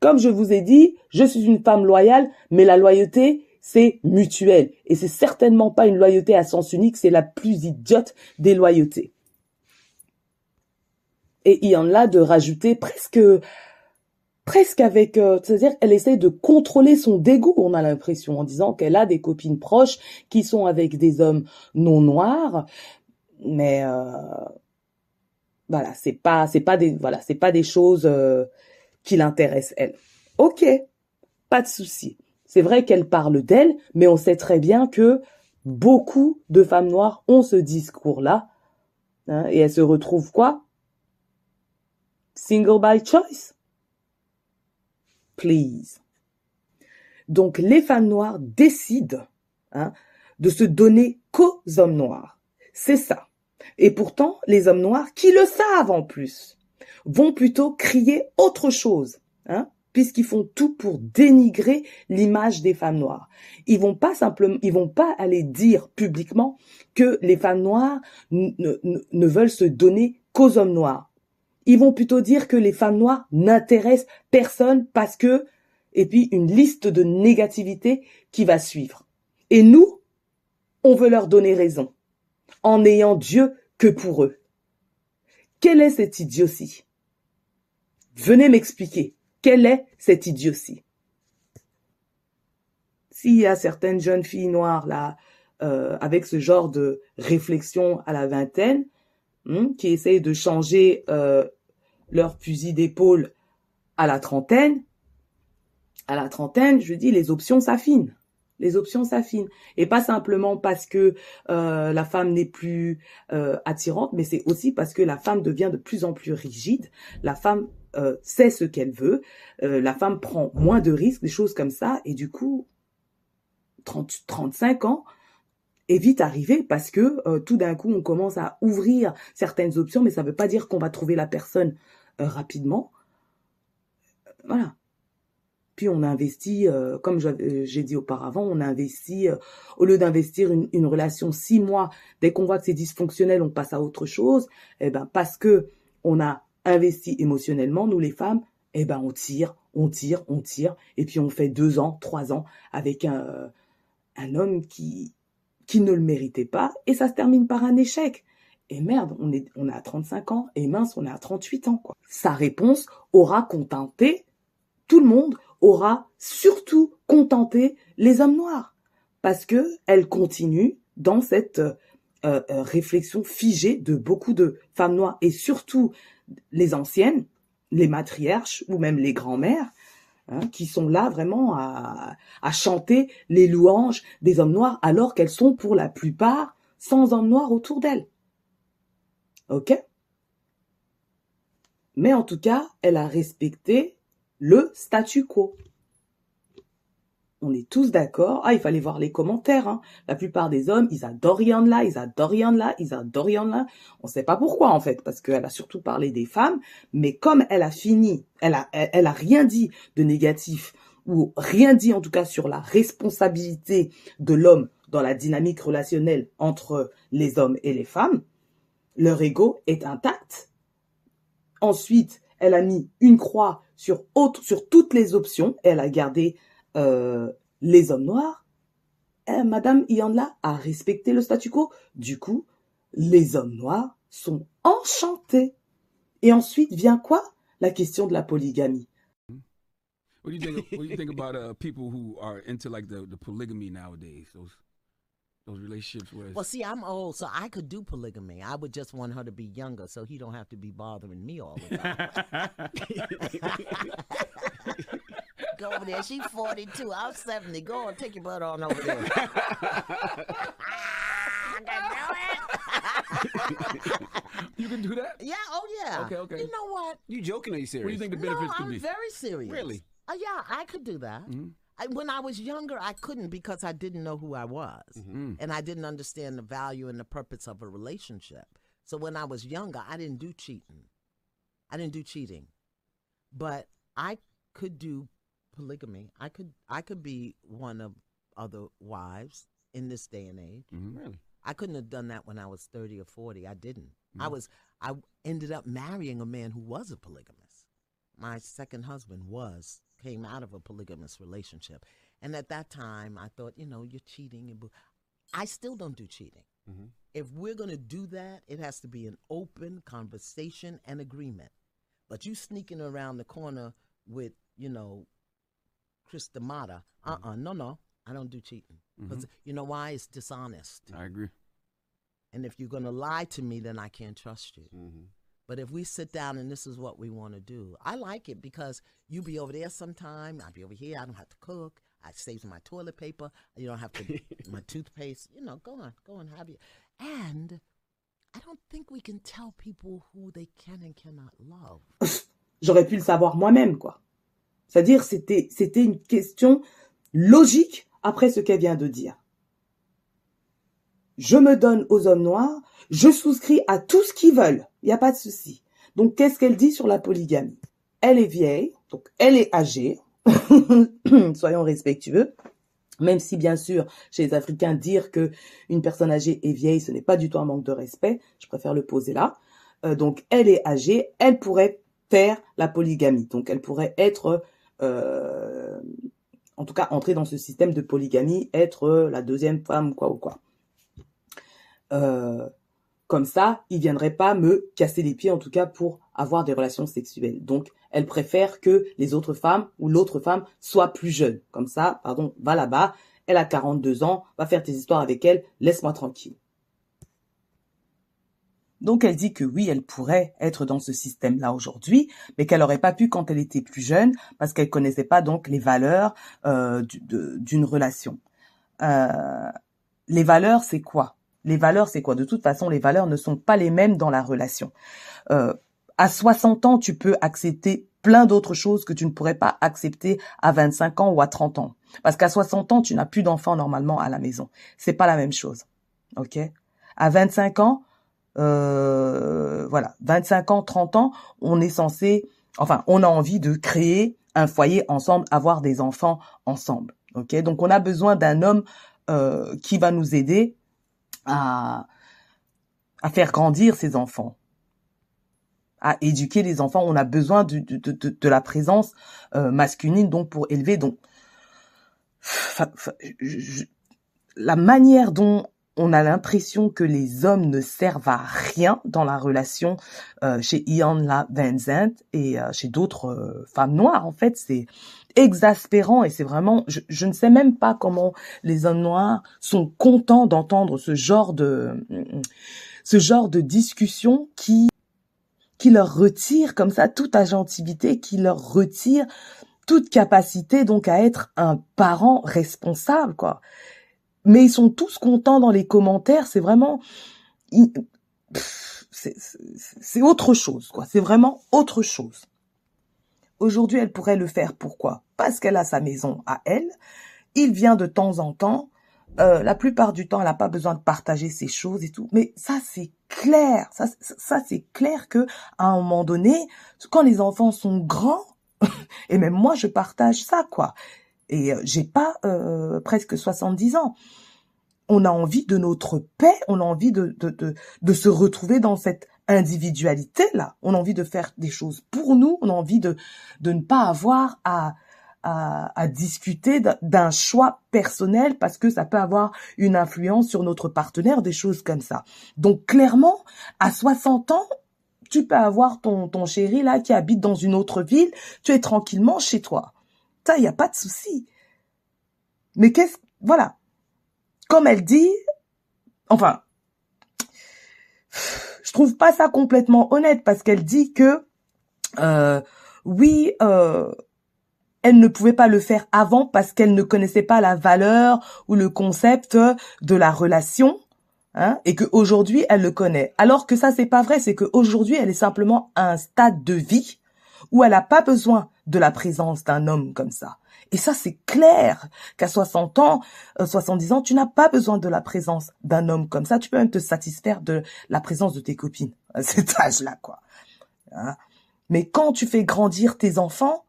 Comme je vous ai dit, je suis une femme loyale, mais la loyauté, c'est mutuel. Et c'est certainement pas une loyauté à sens unique, c'est la plus idiote des loyautés. Et il y en a de rajouter presque, presque avec, euh, c'est-à-dire qu'elle essaie de contrôler son dégoût, on a l'impression, en disant qu'elle a des copines proches qui sont avec des hommes non noirs, mais euh, voilà, c'est pas, c'est pas des, voilà, c'est pas des choses euh, qui l'intéressent elle. Ok, pas de souci. C'est vrai qu'elle parle d'elle, mais on sait très bien que beaucoup de femmes noires ont ce discours-là, hein, et elles se retrouvent quoi? Single by choice. Please. Donc les femmes noires décident hein, de se donner qu'aux hommes noirs. C'est ça. Et pourtant, les hommes noirs, qui le savent en plus, vont plutôt crier autre chose, hein, puisqu'ils font tout pour dénigrer l'image des femmes noires. Ils vont pas simplement, ils vont pas aller dire publiquement que les femmes noires ne, veulent se donner qu'aux hommes noirs. Ils vont plutôt dire que les femmes noires n'intéressent personne parce que, et puis une liste de négativité qui va suivre. Et nous, on veut leur donner raison en n'ayant Dieu que pour eux. Quelle est cette idiotie? Venez m'expliquer. Quelle est cette idiotie? S'il y a certaines jeunes filles noires là, euh, avec ce genre de réflexion à la vingtaine, hmm, qui essayent de changer euh, leur fusil d'épaule à la trentaine, à la trentaine, je dis, les options s'affinent les options s'affinent. Et pas simplement parce que euh, la femme n'est plus euh, attirante, mais c'est aussi parce que la femme devient de plus en plus rigide. La femme euh, sait ce qu'elle veut. la femme prend moins de risques, des choses comme ça. Et du coup, 30, 35 ans est vite arrivé parce que tout d'un coup, on commence à ouvrir certaines options, mais ça ne veut pas dire qu'on va trouver la personne rapidement. Voilà. Puis on a investi, euh, comme euh, j'ai dit auparavant, on a investi, euh, au lieu d'investir une, relation six mois, dès qu'on voit que c'est dysfonctionnel, on passe à autre chose. Eh ben parce que on a investi émotionnellement, nous les femmes, eh ben on tire, on tire, on tire, et puis on fait deux ans, trois ans avec un, un homme qui, qui ne le méritait pas, et ça se termine par un échec. Et merde, on est, on est à 35 ans, et mince, on est à 38 ans, quoi. Sa réponse aura contenté tout le monde, aura surtout contenté les hommes noirs. Parce que elle continue dans cette euh, euh, réflexion figée de beaucoup de femmes noires, et surtout les anciennes, les matriarches ou même les grands-mères, hein, qui sont là vraiment à, à, chanter les louanges des hommes noirs alors qu'elles sont pour la plupart sans hommes noirs autour d'elles. Ok? Mais en tout cas, elle a respecté le statu quo on est tous d'accord. Ah, il fallait voir les commentaires. Hein. La plupart des hommes, ils adorent là, ils adorent là, ils adorent là. On ne sait pas pourquoi en fait, parce qu'elle a surtout parlé des femmes. Mais comme elle a fini, elle a, elle, a rien dit de négatif ou rien dit en tout cas sur la responsabilité de l'homme dans la dynamique relationnelle entre les hommes et les femmes, leur ego est intact. Ensuite, elle a mis une croix sur sur toutes les options. Elle a gardé euh, les hommes noirs, eh, Madame Ianla a respecté le statu quo. Du coup, les hommes noirs sont enchantés. Et ensuite vient quoi? La question de la polygamie. What do you think? About uh, people who are into like polygamy nowadays? Those relationships where. Well, see, I'm old, so I could do polygamy. I would just want her to be younger, so he don't have to be bothering me all the time. Go over there. She's 42. I'm 70. Go on, take your butt on over there. you can do that? Yeah, oh yeah. Okay, okay. You know what? You joking or you serious? What do you think the benefits no, could I'm be? very serious. Really? Uh, yeah, I could do that. Mm-hmm. I, when I was younger, I couldn't because I didn't know who I was. Mm-hmm. And I didn't understand the value and the purpose of a relationship. So when I was younger, I didn't do cheating. I didn't do cheating. But I could do polygamy. I could I could be one of other wives in this day and age. Mm-hmm. Really? I couldn't have done that when I was 30 or 40. I didn't. I Mhm. was I ended up marrying a man who was a polygamist. My second husband was came out of a polygamous relationship. And at that time I thought, you know, you're cheating I still don't do cheating. Mhm. If we're going to do that, it has to be an open conversation and agreement. But you sneaking around the corner with, you know, Chris D'Amata, uh-uh, mm-hmm. no, no, I don't do cheating. Mm-hmm. Because you know why? It's dishonest. I agree. And if you're going to lie to me, then I can't trust you. Mm-hmm. But if we sit down and this is what we want to do, I like it because you be over there sometime, I'll be over here. I don't have to cook. I save my toilet paper. You don't have to my toothpaste. You know, go on, go on, have you. And I don't think we can tell people who they can and cannot love. J'aurais pu le savoir moi-même, quoi. C'est-à-dire, c'était, c'était une question logique après ce qu'elle vient de dire. Je me donne aux hommes noirs, je souscris à tout ce qu'ils veulent. Il n'y a pas de souci. Donc, qu'est-ce qu'elle dit sur la polygamie? Elle est vieille, donc elle est âgée. Soyons respectueux. Même si, bien sûr, chez les Africains, dire que une personne âgée est vieille, ce n'est pas du tout un manque de respect. Je préfère le poser là. Euh, donc, elle est âgée, elle pourrait faire la polygamie. Donc, elle pourrait être, euh, en tout cas, entrer dans ce système de polygamie, être la deuxième femme, quoi ou quoi. Euh, comme ça, il viendrait pas me casser les pieds, en tout cas, pour avoir des relations sexuelles. Donc, elle préfère que les autres femmes ou l'autre femme soit plus jeune. Comme ça, pardon, va là-bas, elle a 42 ans, va faire tes histoires avec elle, laisse-moi tranquille. Donc elle dit que oui, elle pourrait être dans ce système-là aujourd'hui, mais qu'elle n'aurait pas pu quand elle était plus jeune parce qu'elle connaissait pas donc les valeurs euh, d'une relation. Euh, les valeurs, c'est quoi? Les valeurs, c'est quoi? De toute façon, les valeurs ne sont pas les mêmes dans la relation. Euh, à 60 ans, tu peux accepter plein d'autres choses que tu ne pourrais pas accepter à 25 ans ou à 30 ans. Parce qu'à 60 ans, tu n'as plus d'enfants normalement à la maison. C'est pas la même chose. OK? À 25 ans, euh, voilà, 25 ans, 30 ans, on est censé, enfin, on a envie de créer un foyer ensemble, avoir des enfants ensemble. Ok, donc on a besoin d'un homme euh, qui va nous aider à faire grandir ses enfants. à éduquer les enfants. On a besoin de, de, de, la présence euh, masculine donc pour élever. Donc, la manière dont on a l'impression que les hommes ne servent à rien dans la relation euh, chez Ian La et euh, chez d'autres femmes noires. En fait, c'est exaspérant et c'est vraiment, je, je, ne sais même pas comment les hommes noirs sont contents d'entendre ce genre de, ce genre de discussion qui, qui leur retire comme ça toute agentivité, qui leur retire toute capacité donc à être un parent responsable, quoi mais ils sont tous contents dans les commentaires. C'est vraiment, c'est autre chose, quoi. C'est vraiment autre chose. Aujourd'hui, elle pourrait le faire. Pourquoi? Parce qu'elle a sa maison à elle. Il vient de temps en temps. Euh, la plupart du temps, elle n'a pas besoin de partager ses choses et tout. Mais ça, c'est clair. Ça, ça c'est clair que à un moment donné, quand les enfants sont grands, et même moi, je partage ça, quoi. Et euh, j'ai pas euh, presque 70 ans. On a envie de notre paix, on a envie de, de, de, de se retrouver dans cette individualité-là. On a envie de faire des choses pour nous, on a envie de, de ne pas avoir à, à, à discuter d'un choix personnel parce que ça peut avoir une influence sur notre partenaire, des choses comme ça. Donc clairement, à 60 ans, tu peux avoir ton, ton chéri là qui habite dans une autre ville, tu es tranquillement chez toi. Ça, il n'y a pas de souci. Mais qu'est-ce... Voilà. Comme elle dit, enfin, je trouve pas ça complètement honnête parce qu'elle dit que euh, oui, euh, elle ne pouvait pas le faire avant parce qu'elle ne connaissait pas la valeur ou le concept de la relation. Hein, et qu'aujourd'hui elle le connaît. Alors que ça c'est pas vrai, c'est qu'aujourd'hui elle est simplement à un stade de vie où elle n'a pas besoin de la présence d'un homme comme ça. Et ça, c'est clair qu'à 60 ans, 70 euh, ans, tu n'as pas besoin de la présence d'un homme comme ça. Tu peux même te satisfaire de la présence de tes copines à cet âge-là, quoi. Hein. Mais quand tu fais grandir tes enfants,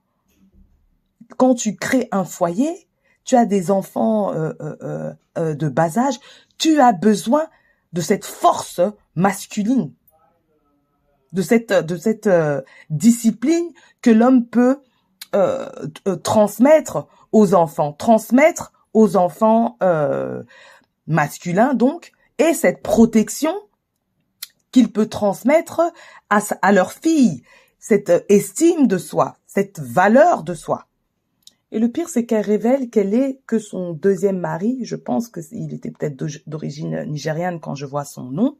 quand tu crées un foyer, tu as des enfants euh, euh, euh de bas âge, tu as besoin de cette force masculine, de cette de cette discipline que l'homme peut euh, euh, transmettre aux enfants, transmettre aux enfants euh, masculins donc, et cette protection qu'il peut transmettre à, à leur fille, cette estime de soi, cette valeur de soi. Et le pire, c'est qu'elle révèle qu'elle est que son deuxième mari, je pense qu'il était peut-être d'origine nigériane quand je vois son nom,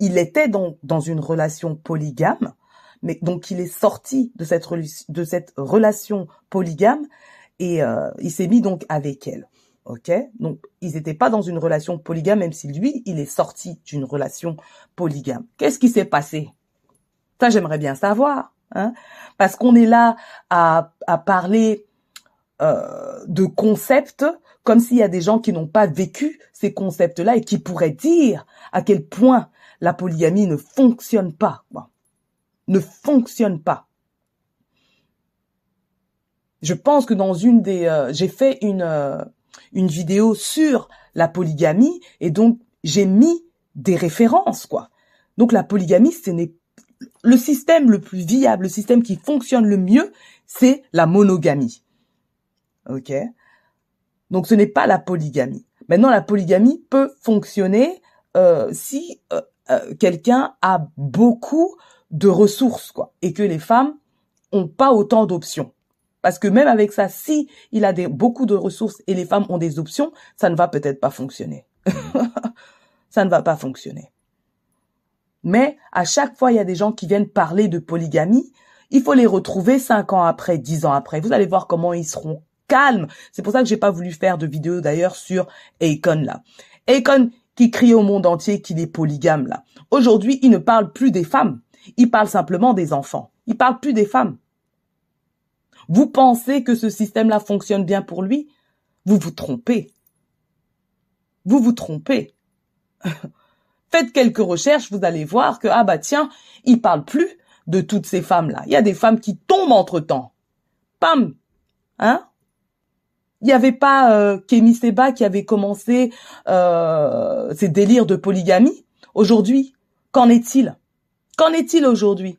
il était donc dans une relation polygame mais donc il est sorti de cette, de cette relation polygame et euh, il s'est mis donc avec elle. Ok, donc ils n'étaient pas dans une relation polygame, même si lui, il est sorti d'une relation polygame. Qu'est-ce qui s'est passé? Ça, j'aimerais bien savoir, hein? Parce qu'on est là à, à parler euh, de concepts comme s'il y a des gens qui n'ont pas vécu ces concepts-là et qui pourraient dire à quel point la polygamie ne fonctionne pas. Ne fonctionne pas. Je pense que dans une des, euh, j'ai fait une euh, une vidéo sur la polygamie et donc j'ai mis des références quoi. Donc la polygamie, ce n'est le système le plus viable, le système qui fonctionne le mieux, c'est la monogamie. Ok. Donc ce n'est pas la polygamie. Maintenant, la polygamie peut fonctionner euh, si quelqu'un a beaucoup de ressources, quoi, et que les femmes ont pas autant d'options. Parce que même avec ça, si il a des, beaucoup de ressources et les femmes ont des options, ça ne va peut-être pas fonctionner. ça ne va pas fonctionner. Mais à chaque fois, il y a des gens qui viennent parler de polygamie. Il faut les retrouver cinq ans après, dix ans après. Vous allez voir comment ils seront calmes. C'est pour ça que j'ai pas voulu faire de vidéo d'ailleurs sur Akon là. Akon qui crie au monde entier qu'il est polygame là. Aujourd'hui, il ne parle plus des femmes. Il parle simplement des enfants. Il parle plus des femmes. Vous pensez que ce système-là fonctionne bien pour lui? Vous vous trompez. Vous vous trompez. Faites quelques recherches, vous allez voir que, ah bah tiens, il parle plus de toutes ces femmes-là. Il y a des femmes qui tombent entre-temps. Pam Hein? Il n'y avait pas euh, Kémy Seba qui avait commencé euh, ses délires de polygamie. Aujourd'hui, qu'en est-il? Qu'en est-il aujourd'hui?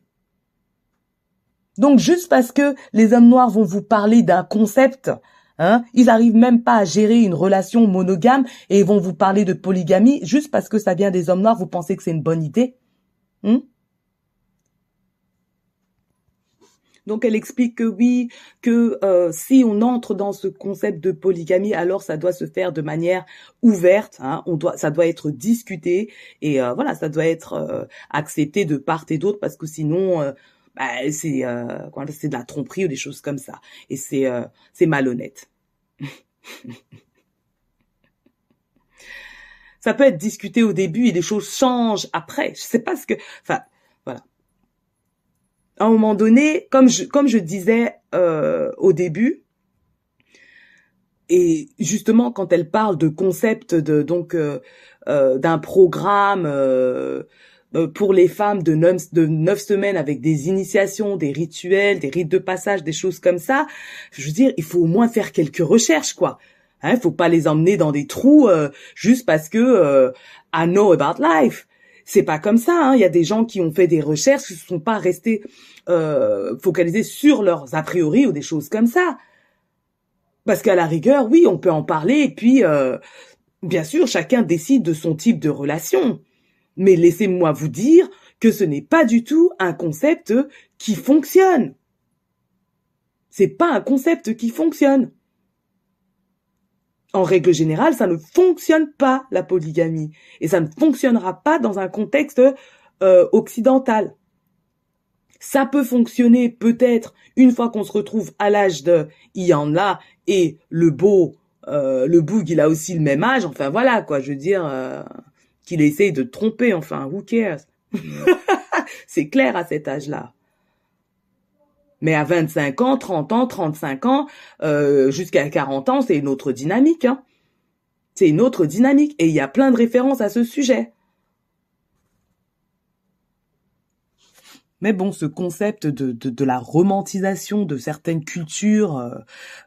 Donc juste parce que les hommes noirs vont vous parler d'un concept, hein, ils arrivent même pas à gérer une relation monogame et vont vous parler de polygamie, juste parce que ça vient des hommes noirs, vous pensez que c'est une bonne idée? Hmm? Donc elle explique que oui, que euh, si on entre dans ce concept de polygamie, alors ça doit se faire de manière ouverte. Hein, ça doit être discuté et euh, voilà, ça doit être euh, accepté de part et d'autre parce que sinon, bah, c'est de la tromperie ou des choses comme ça. Et c'est c'est malhonnête. ça peut être discuté au début et des choses changent après. Je sais pas ce que, enfin à un moment donné, comme je, comme je disais euh, au début, et justement quand elle parle de concept de donc euh, euh, d'un programme pour les femmes de neuf, de neuf semaines avec des initiations, des rituels, des rites de passage, des choses comme ça, je veux dire, il faut au moins faire quelques recherches, quoi. Hein, faut pas les emmener dans des trous juste parce que I know about life. C'est pas comme ça. Hein. Il y a des gens qui ont fait des recherches, qui ne sont pas restés euh, focalisés sur leurs a priori ou des choses comme ça. Parce qu'à la rigueur, oui, on peut en parler et puis, euh, bien sûr, chacun décide de son type de relation. Mais laissez-moi vous dire que ce n'est pas du tout un concept qui fonctionne. C'est pas un concept qui fonctionne. En règle générale, ça ne fonctionne pas la polygamie. Et ça ne fonctionnera pas dans un contexte euh, occidental. Ça peut fonctionner peut-être une fois qu'on se retrouve à l'âge de il y en a et le beau euh, le boug il a aussi le même âge. Enfin voilà quoi. Je veux dire euh, qu'il essaye de tromper. Enfin who cares? C'est clair à cet âge-là mais à 25 ans, 30 ans, 35 ans, euh, jusqu'à 40 ans, c'est une autre dynamique. Hein. C'est une autre dynamique. Et il y a plein de références à ce sujet. Mais bon, ce concept de, de, la romantisation de certaines cultures euh,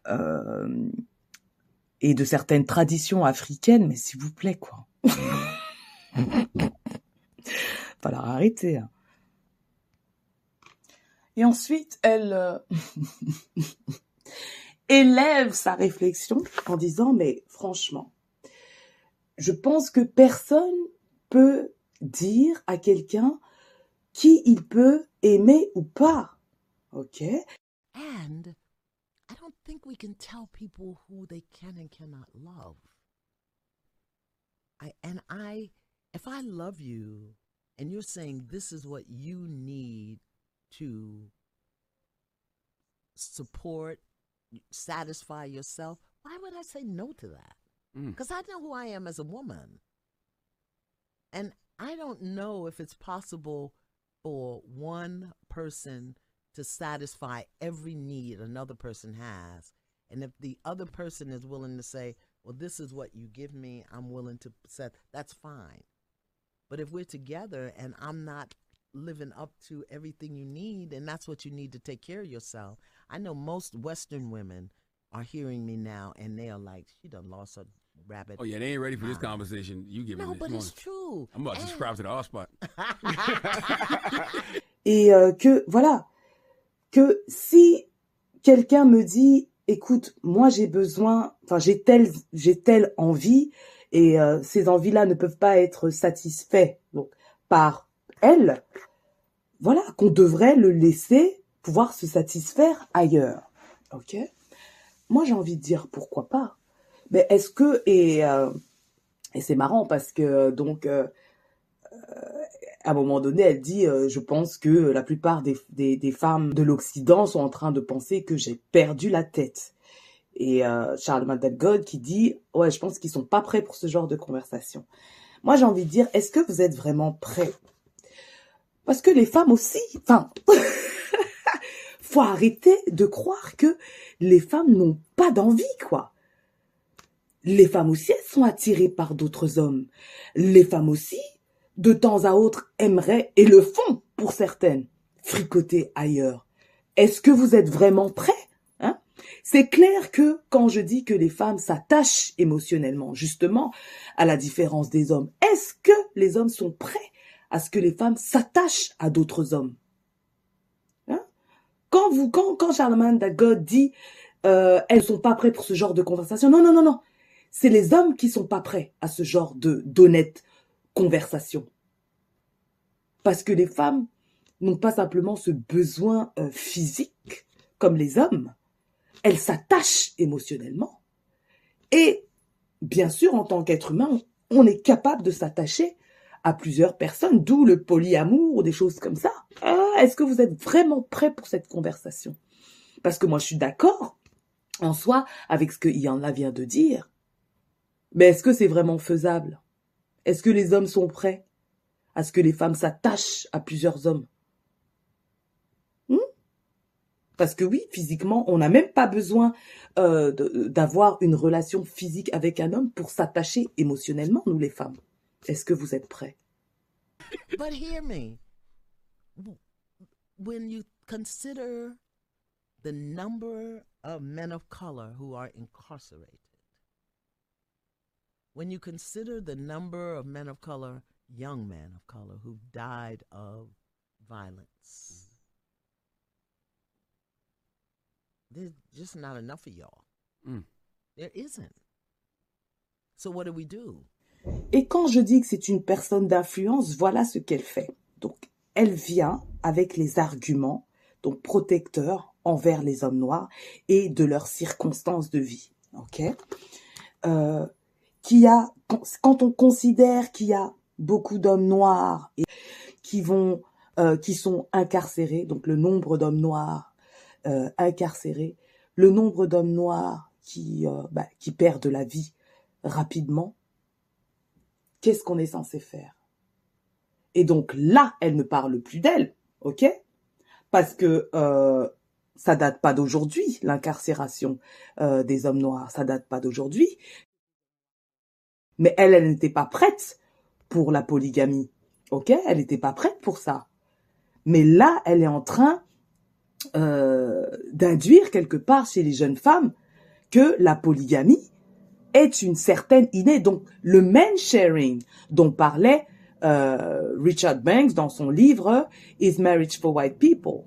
euh, et de certaines traditions africaines, mais s'il vous plaît, quoi. Falloir arrêter. Hein. Et ensuite, elle euh, élève sa réflexion en disant, mais franchement, je pense que personne peut dire à quelqu'un qui il peut aimer ou pas. OK? And I don't think we can tell people who they can and cannot love. I and I if I love you and you're saying this is what you need to support, satisfy yourself, why would I say no to that? Because mm. I know who I am as a woman. And I don't know if it's possible for one person to satisfy every need another person has. And if the other person is willing to say, well, this is what you give me, I'm willing to set, that's fine. But if we're together and I'm not living up to everything you need, and that's what you need to take care of yourself. I know most Western women are hearing me now, and they are like, "She done lost her rabbit." Oh yeah, they ain't ready for this conversation. You give me no, but it's true. I'm about to subscribe to the hot spot. Et euh, que voilà, que si quelqu'un me dit, écoute, moi j'ai besoin, enfin j'ai telle, j'ai telle envie, et euh, ces envies-là ne peuvent pas être satisfaites donc par elle, voilà, qu'on devrait le laisser pouvoir se satisfaire ailleurs. Ok? Moi, j'ai envie de dire pourquoi pas. Mais est-ce que et euh, et c'est marrant parce que donc euh, à un moment donné, elle dit euh, je pense que la plupart des, des, femmes de l'Occident sont en train de penser que j'ai perdu la tête. Et Charles God qui dit ouais, je pense qu'ils sont pas prêts pour ce genre de conversation. Moi, j'ai envie de dire est-ce que vous êtes vraiment prêts? Parce que les femmes aussi, enfin, faut arrêter de croire que les femmes n'ont pas d'envie, quoi. Les femmes aussi, elles sont attirées par d'autres hommes. Les femmes aussi, de temps à autre, aimeraient, et le font pour certaines, fricoter ailleurs. Est-ce que vous êtes vraiment prêts hein? C'est clair que quand je dis que les femmes s'attachent émotionnellement, justement, à la différence des hommes, est-ce que les hommes sont prêts à ce que les femmes s'attachent à d'autres hommes. Hein? Quand vous, quand, Charlemagne Dagod dit, euh, elles sont pas prêtes pour ce genre de conversation. Non, non, non, non. C'est les hommes qui sont pas prêts à ce genre de d'honnête conversation. Parce que les femmes n'ont pas simplement ce besoin euh, physique comme les hommes. Elles s'attachent émotionnellement. Et bien sûr, en tant qu'être humain, on est capable de s'attacher à plusieurs personnes, d'où le polyamour ou des choses comme ça. Ah, Est-ce que vous êtes vraiment prêt pour cette conversation? Parce que moi, je suis d'accord en soi avec ce que Ianla vient de dire. Mais est-ce que c'est vraiment faisable? Est-ce que les hommes sont prêts à ce que les femmes s'attachent à plusieurs hommes? Hmm? Parce que oui, physiquement, on n'a même pas besoin euh, d'avoir une relation physique avec un homme pour s'attacher émotionnellement, nous les femmes. Est-ce que vous êtes prêts But hear me. When you consider the number of men of color who are incarcerated, when you consider the number of men of color, young men of color, who've died of violence, there's just not enough of y'all. Mm. There isn't. So what do we do? Et quand je dis que c'est une personne d'influence, voilà ce qu'elle fait. Donc, elle vient avec les arguments, donc protecteurs envers les hommes noirs et de leurs circonstances de vie. Ok? Euh, Qui a, quand, on considère qu'il y a beaucoup d'hommes noirs et qui vont, euh, qui sont incarcérés, donc le nombre d'hommes noirs euh, incarcérés, le nombre d'hommes noirs qui, bah, qui perdent la vie rapidement, qu'est-ce qu'on est censé faire? Et donc là, elle ne parle plus d'elle, ok? Parce que euh, ça date pas d'aujourd'hui, l'incarcération euh, des hommes noirs, ça date pas d'aujourd'hui. Mais elle, elle n'était pas prête pour la polygamie, ok? Elle n'était pas prête pour ça. Mais là, elle est en train euh, d'induire quelque part chez les jeunes femmes que la polygamie est une certaine innée. Donc, le man sharing dont parlait euh, Richard Banks dans son livre Is Marriage for White People,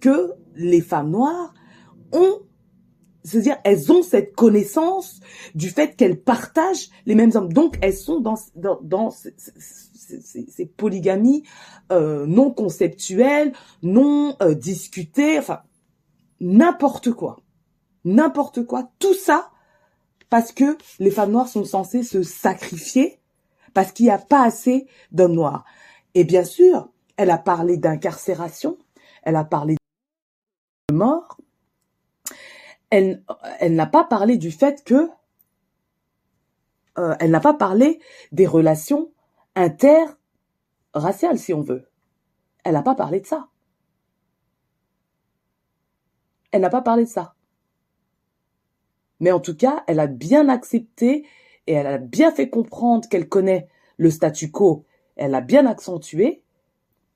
que les femmes noires ont, c'est-à-dire elles ont cette connaissance du fait qu'elles partagent les mêmes hommes. Donc, elles sont dans, dans, dans ces polygamies euh, non conceptuelles, non euh, discutées, enfin, n'importe quoi. N'importe quoi. Tout ça parce que les femmes noires sont censées se sacrifier parce qu'il n'y a pas assez d'hommes noirs. Et bien sûr, elle a parlé d'incarcération, elle a parlé de mort, elle, n'a pas parlé du fait que, euh, elle n'a pas parlé des relations interraciales, si on veut. Elle n'a pas parlé de ça. Elle n'a pas parlé de ça. Mais en tout cas, elle a bien accepté et elle a bien fait comprendre qu'elle connaît le statu quo. Elle a bien accentué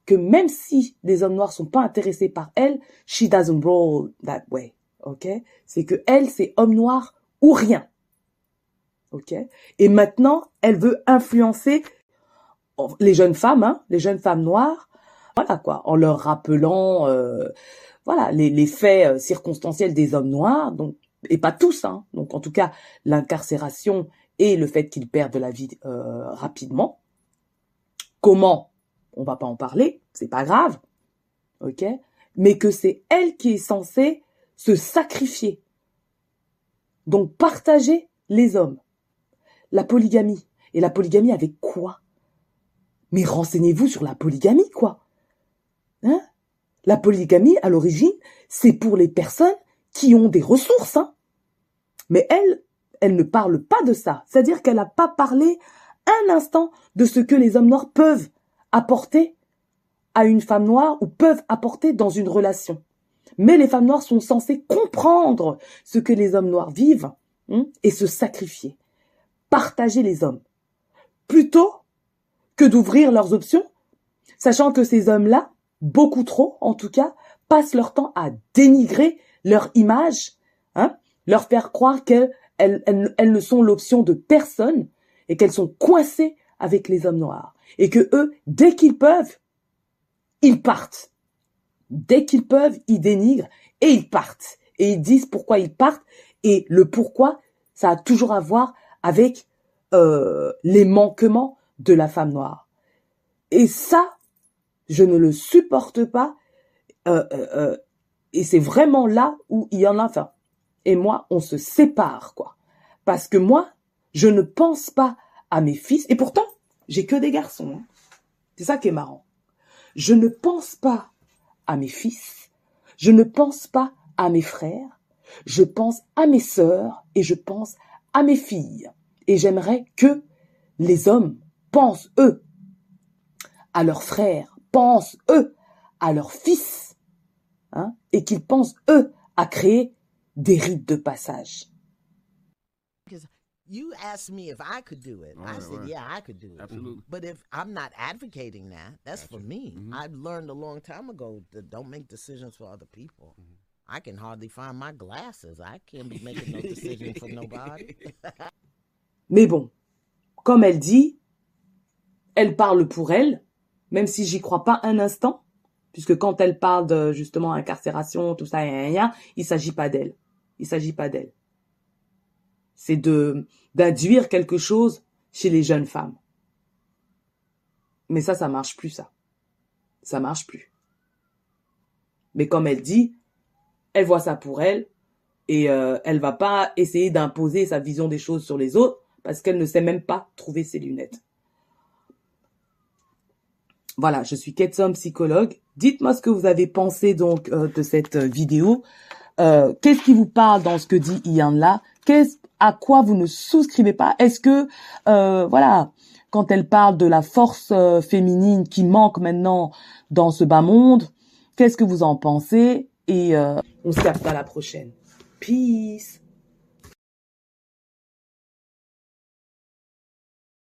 que même si les hommes noirs sont pas intéressés par elle, she doesn't roll that way. Ok? C'est que elle, c'est homme noir ou rien. Ok? Et maintenant, elle veut influencer les jeunes femmes, hein, les jeunes femmes noires, voilà quoi, en leur rappelant, euh, voilà, les, les faits euh, circonstanciels des hommes noirs, donc et pas tous, hein. Donc en tout cas, l'incarcération et le fait qu'ils perdent la vie euh, rapidement. Comment? On va pas en parler, c'est pas grave, ok? Mais que c'est elle qui est censée se sacrifier. Donc partager les hommes. La polygamie. Et la polygamie avec quoi? Mais renseignez-vous sur la polygamie, quoi. Hein? La polygamie, à l'origine, c'est pour les personnes qui ont des ressources, hein. Mais elle, elle ne parle pas de ça. C'est-à-dire qu'elle n'a pas parlé un instant de ce que les hommes noirs peuvent apporter à une femme noire ou peuvent apporter dans une relation. Mais les femmes noires sont censées comprendre ce que les hommes noirs vivent hein, et se sacrifier, partager les hommes, plutôt que d'ouvrir leurs options, sachant que ces hommes-là, beaucoup trop en tout cas, passent leur temps à dénigrer leur image, hein, leur faire croire qu'elles elles, ne sont l'option de personne et qu'elles sont coincées avec les hommes noirs. et que eux, dès qu'ils peuvent, ils partent. Dès qu'ils peuvent, ils dénigrent et ils partent. Et ils disent pourquoi ils partent. Et le pourquoi, ça a toujours à voir avec euh, les manquements de la femme noire. Et ça, je ne le supporte pas. Euh, euh et c'est vraiment là où il y en a. Enfin, et moi, on se sépare, quoi. Parce que moi, je ne pense pas à mes fils. Et pourtant, j'ai que des garçons. Hein. C'est ça qui est marrant. Je ne pense pas à mes fils. Je ne pense pas à mes frères. Je pense à mes sœurs et je pense à mes filles. Et j'aimerais que les hommes pensent, eux, à leurs frères, pensent, eux, à leurs fils, hein, et qu'ils pensent, eux, à créer des rites de passage. You asked me if I could do it. Right, I said, right. yeah, I could do it. Absolutely. But if I'm not advocating that, that's gotcha. for me. Mm-hmm. I learned a long time ago that don't make decisions for other people. Mm-hmm. I can hardly find my glasses. I can't be making no decision for nobody. Mais bon, comme elle dit, elle parle pour elle, même si j'y crois pas un instant, puisque quand elle parle de justement incarcération, tout ça, y a, il s'agit pas d'elle. Il s'agit pas d'elle. C'est de d'induire quelque chose chez les jeunes femmes. Mais ça, ça marche plus, ça. Ça marche plus. Mais comme elle dit, elle voit ça pour elle et euh, elle va pas essayer d'imposer sa vision des choses sur les autres parce qu'elle ne sait même pas trouver ses lunettes. Voilà, je suis Ketsom, psychologue. Dites-moi ce que vous avez pensé donc euh, de cette euh, vidéo. Euh, qu'est-ce qui vous parle dans ce que dit Ian là? Qu'est-ce à quoi vous ne souscrivez pas? Est-ce que voilà, quand elle parle de la force féminine qui manque maintenant dans ce bas monde, qu'est-ce que vous en pensez? Et on se capte à la prochaine. Peace.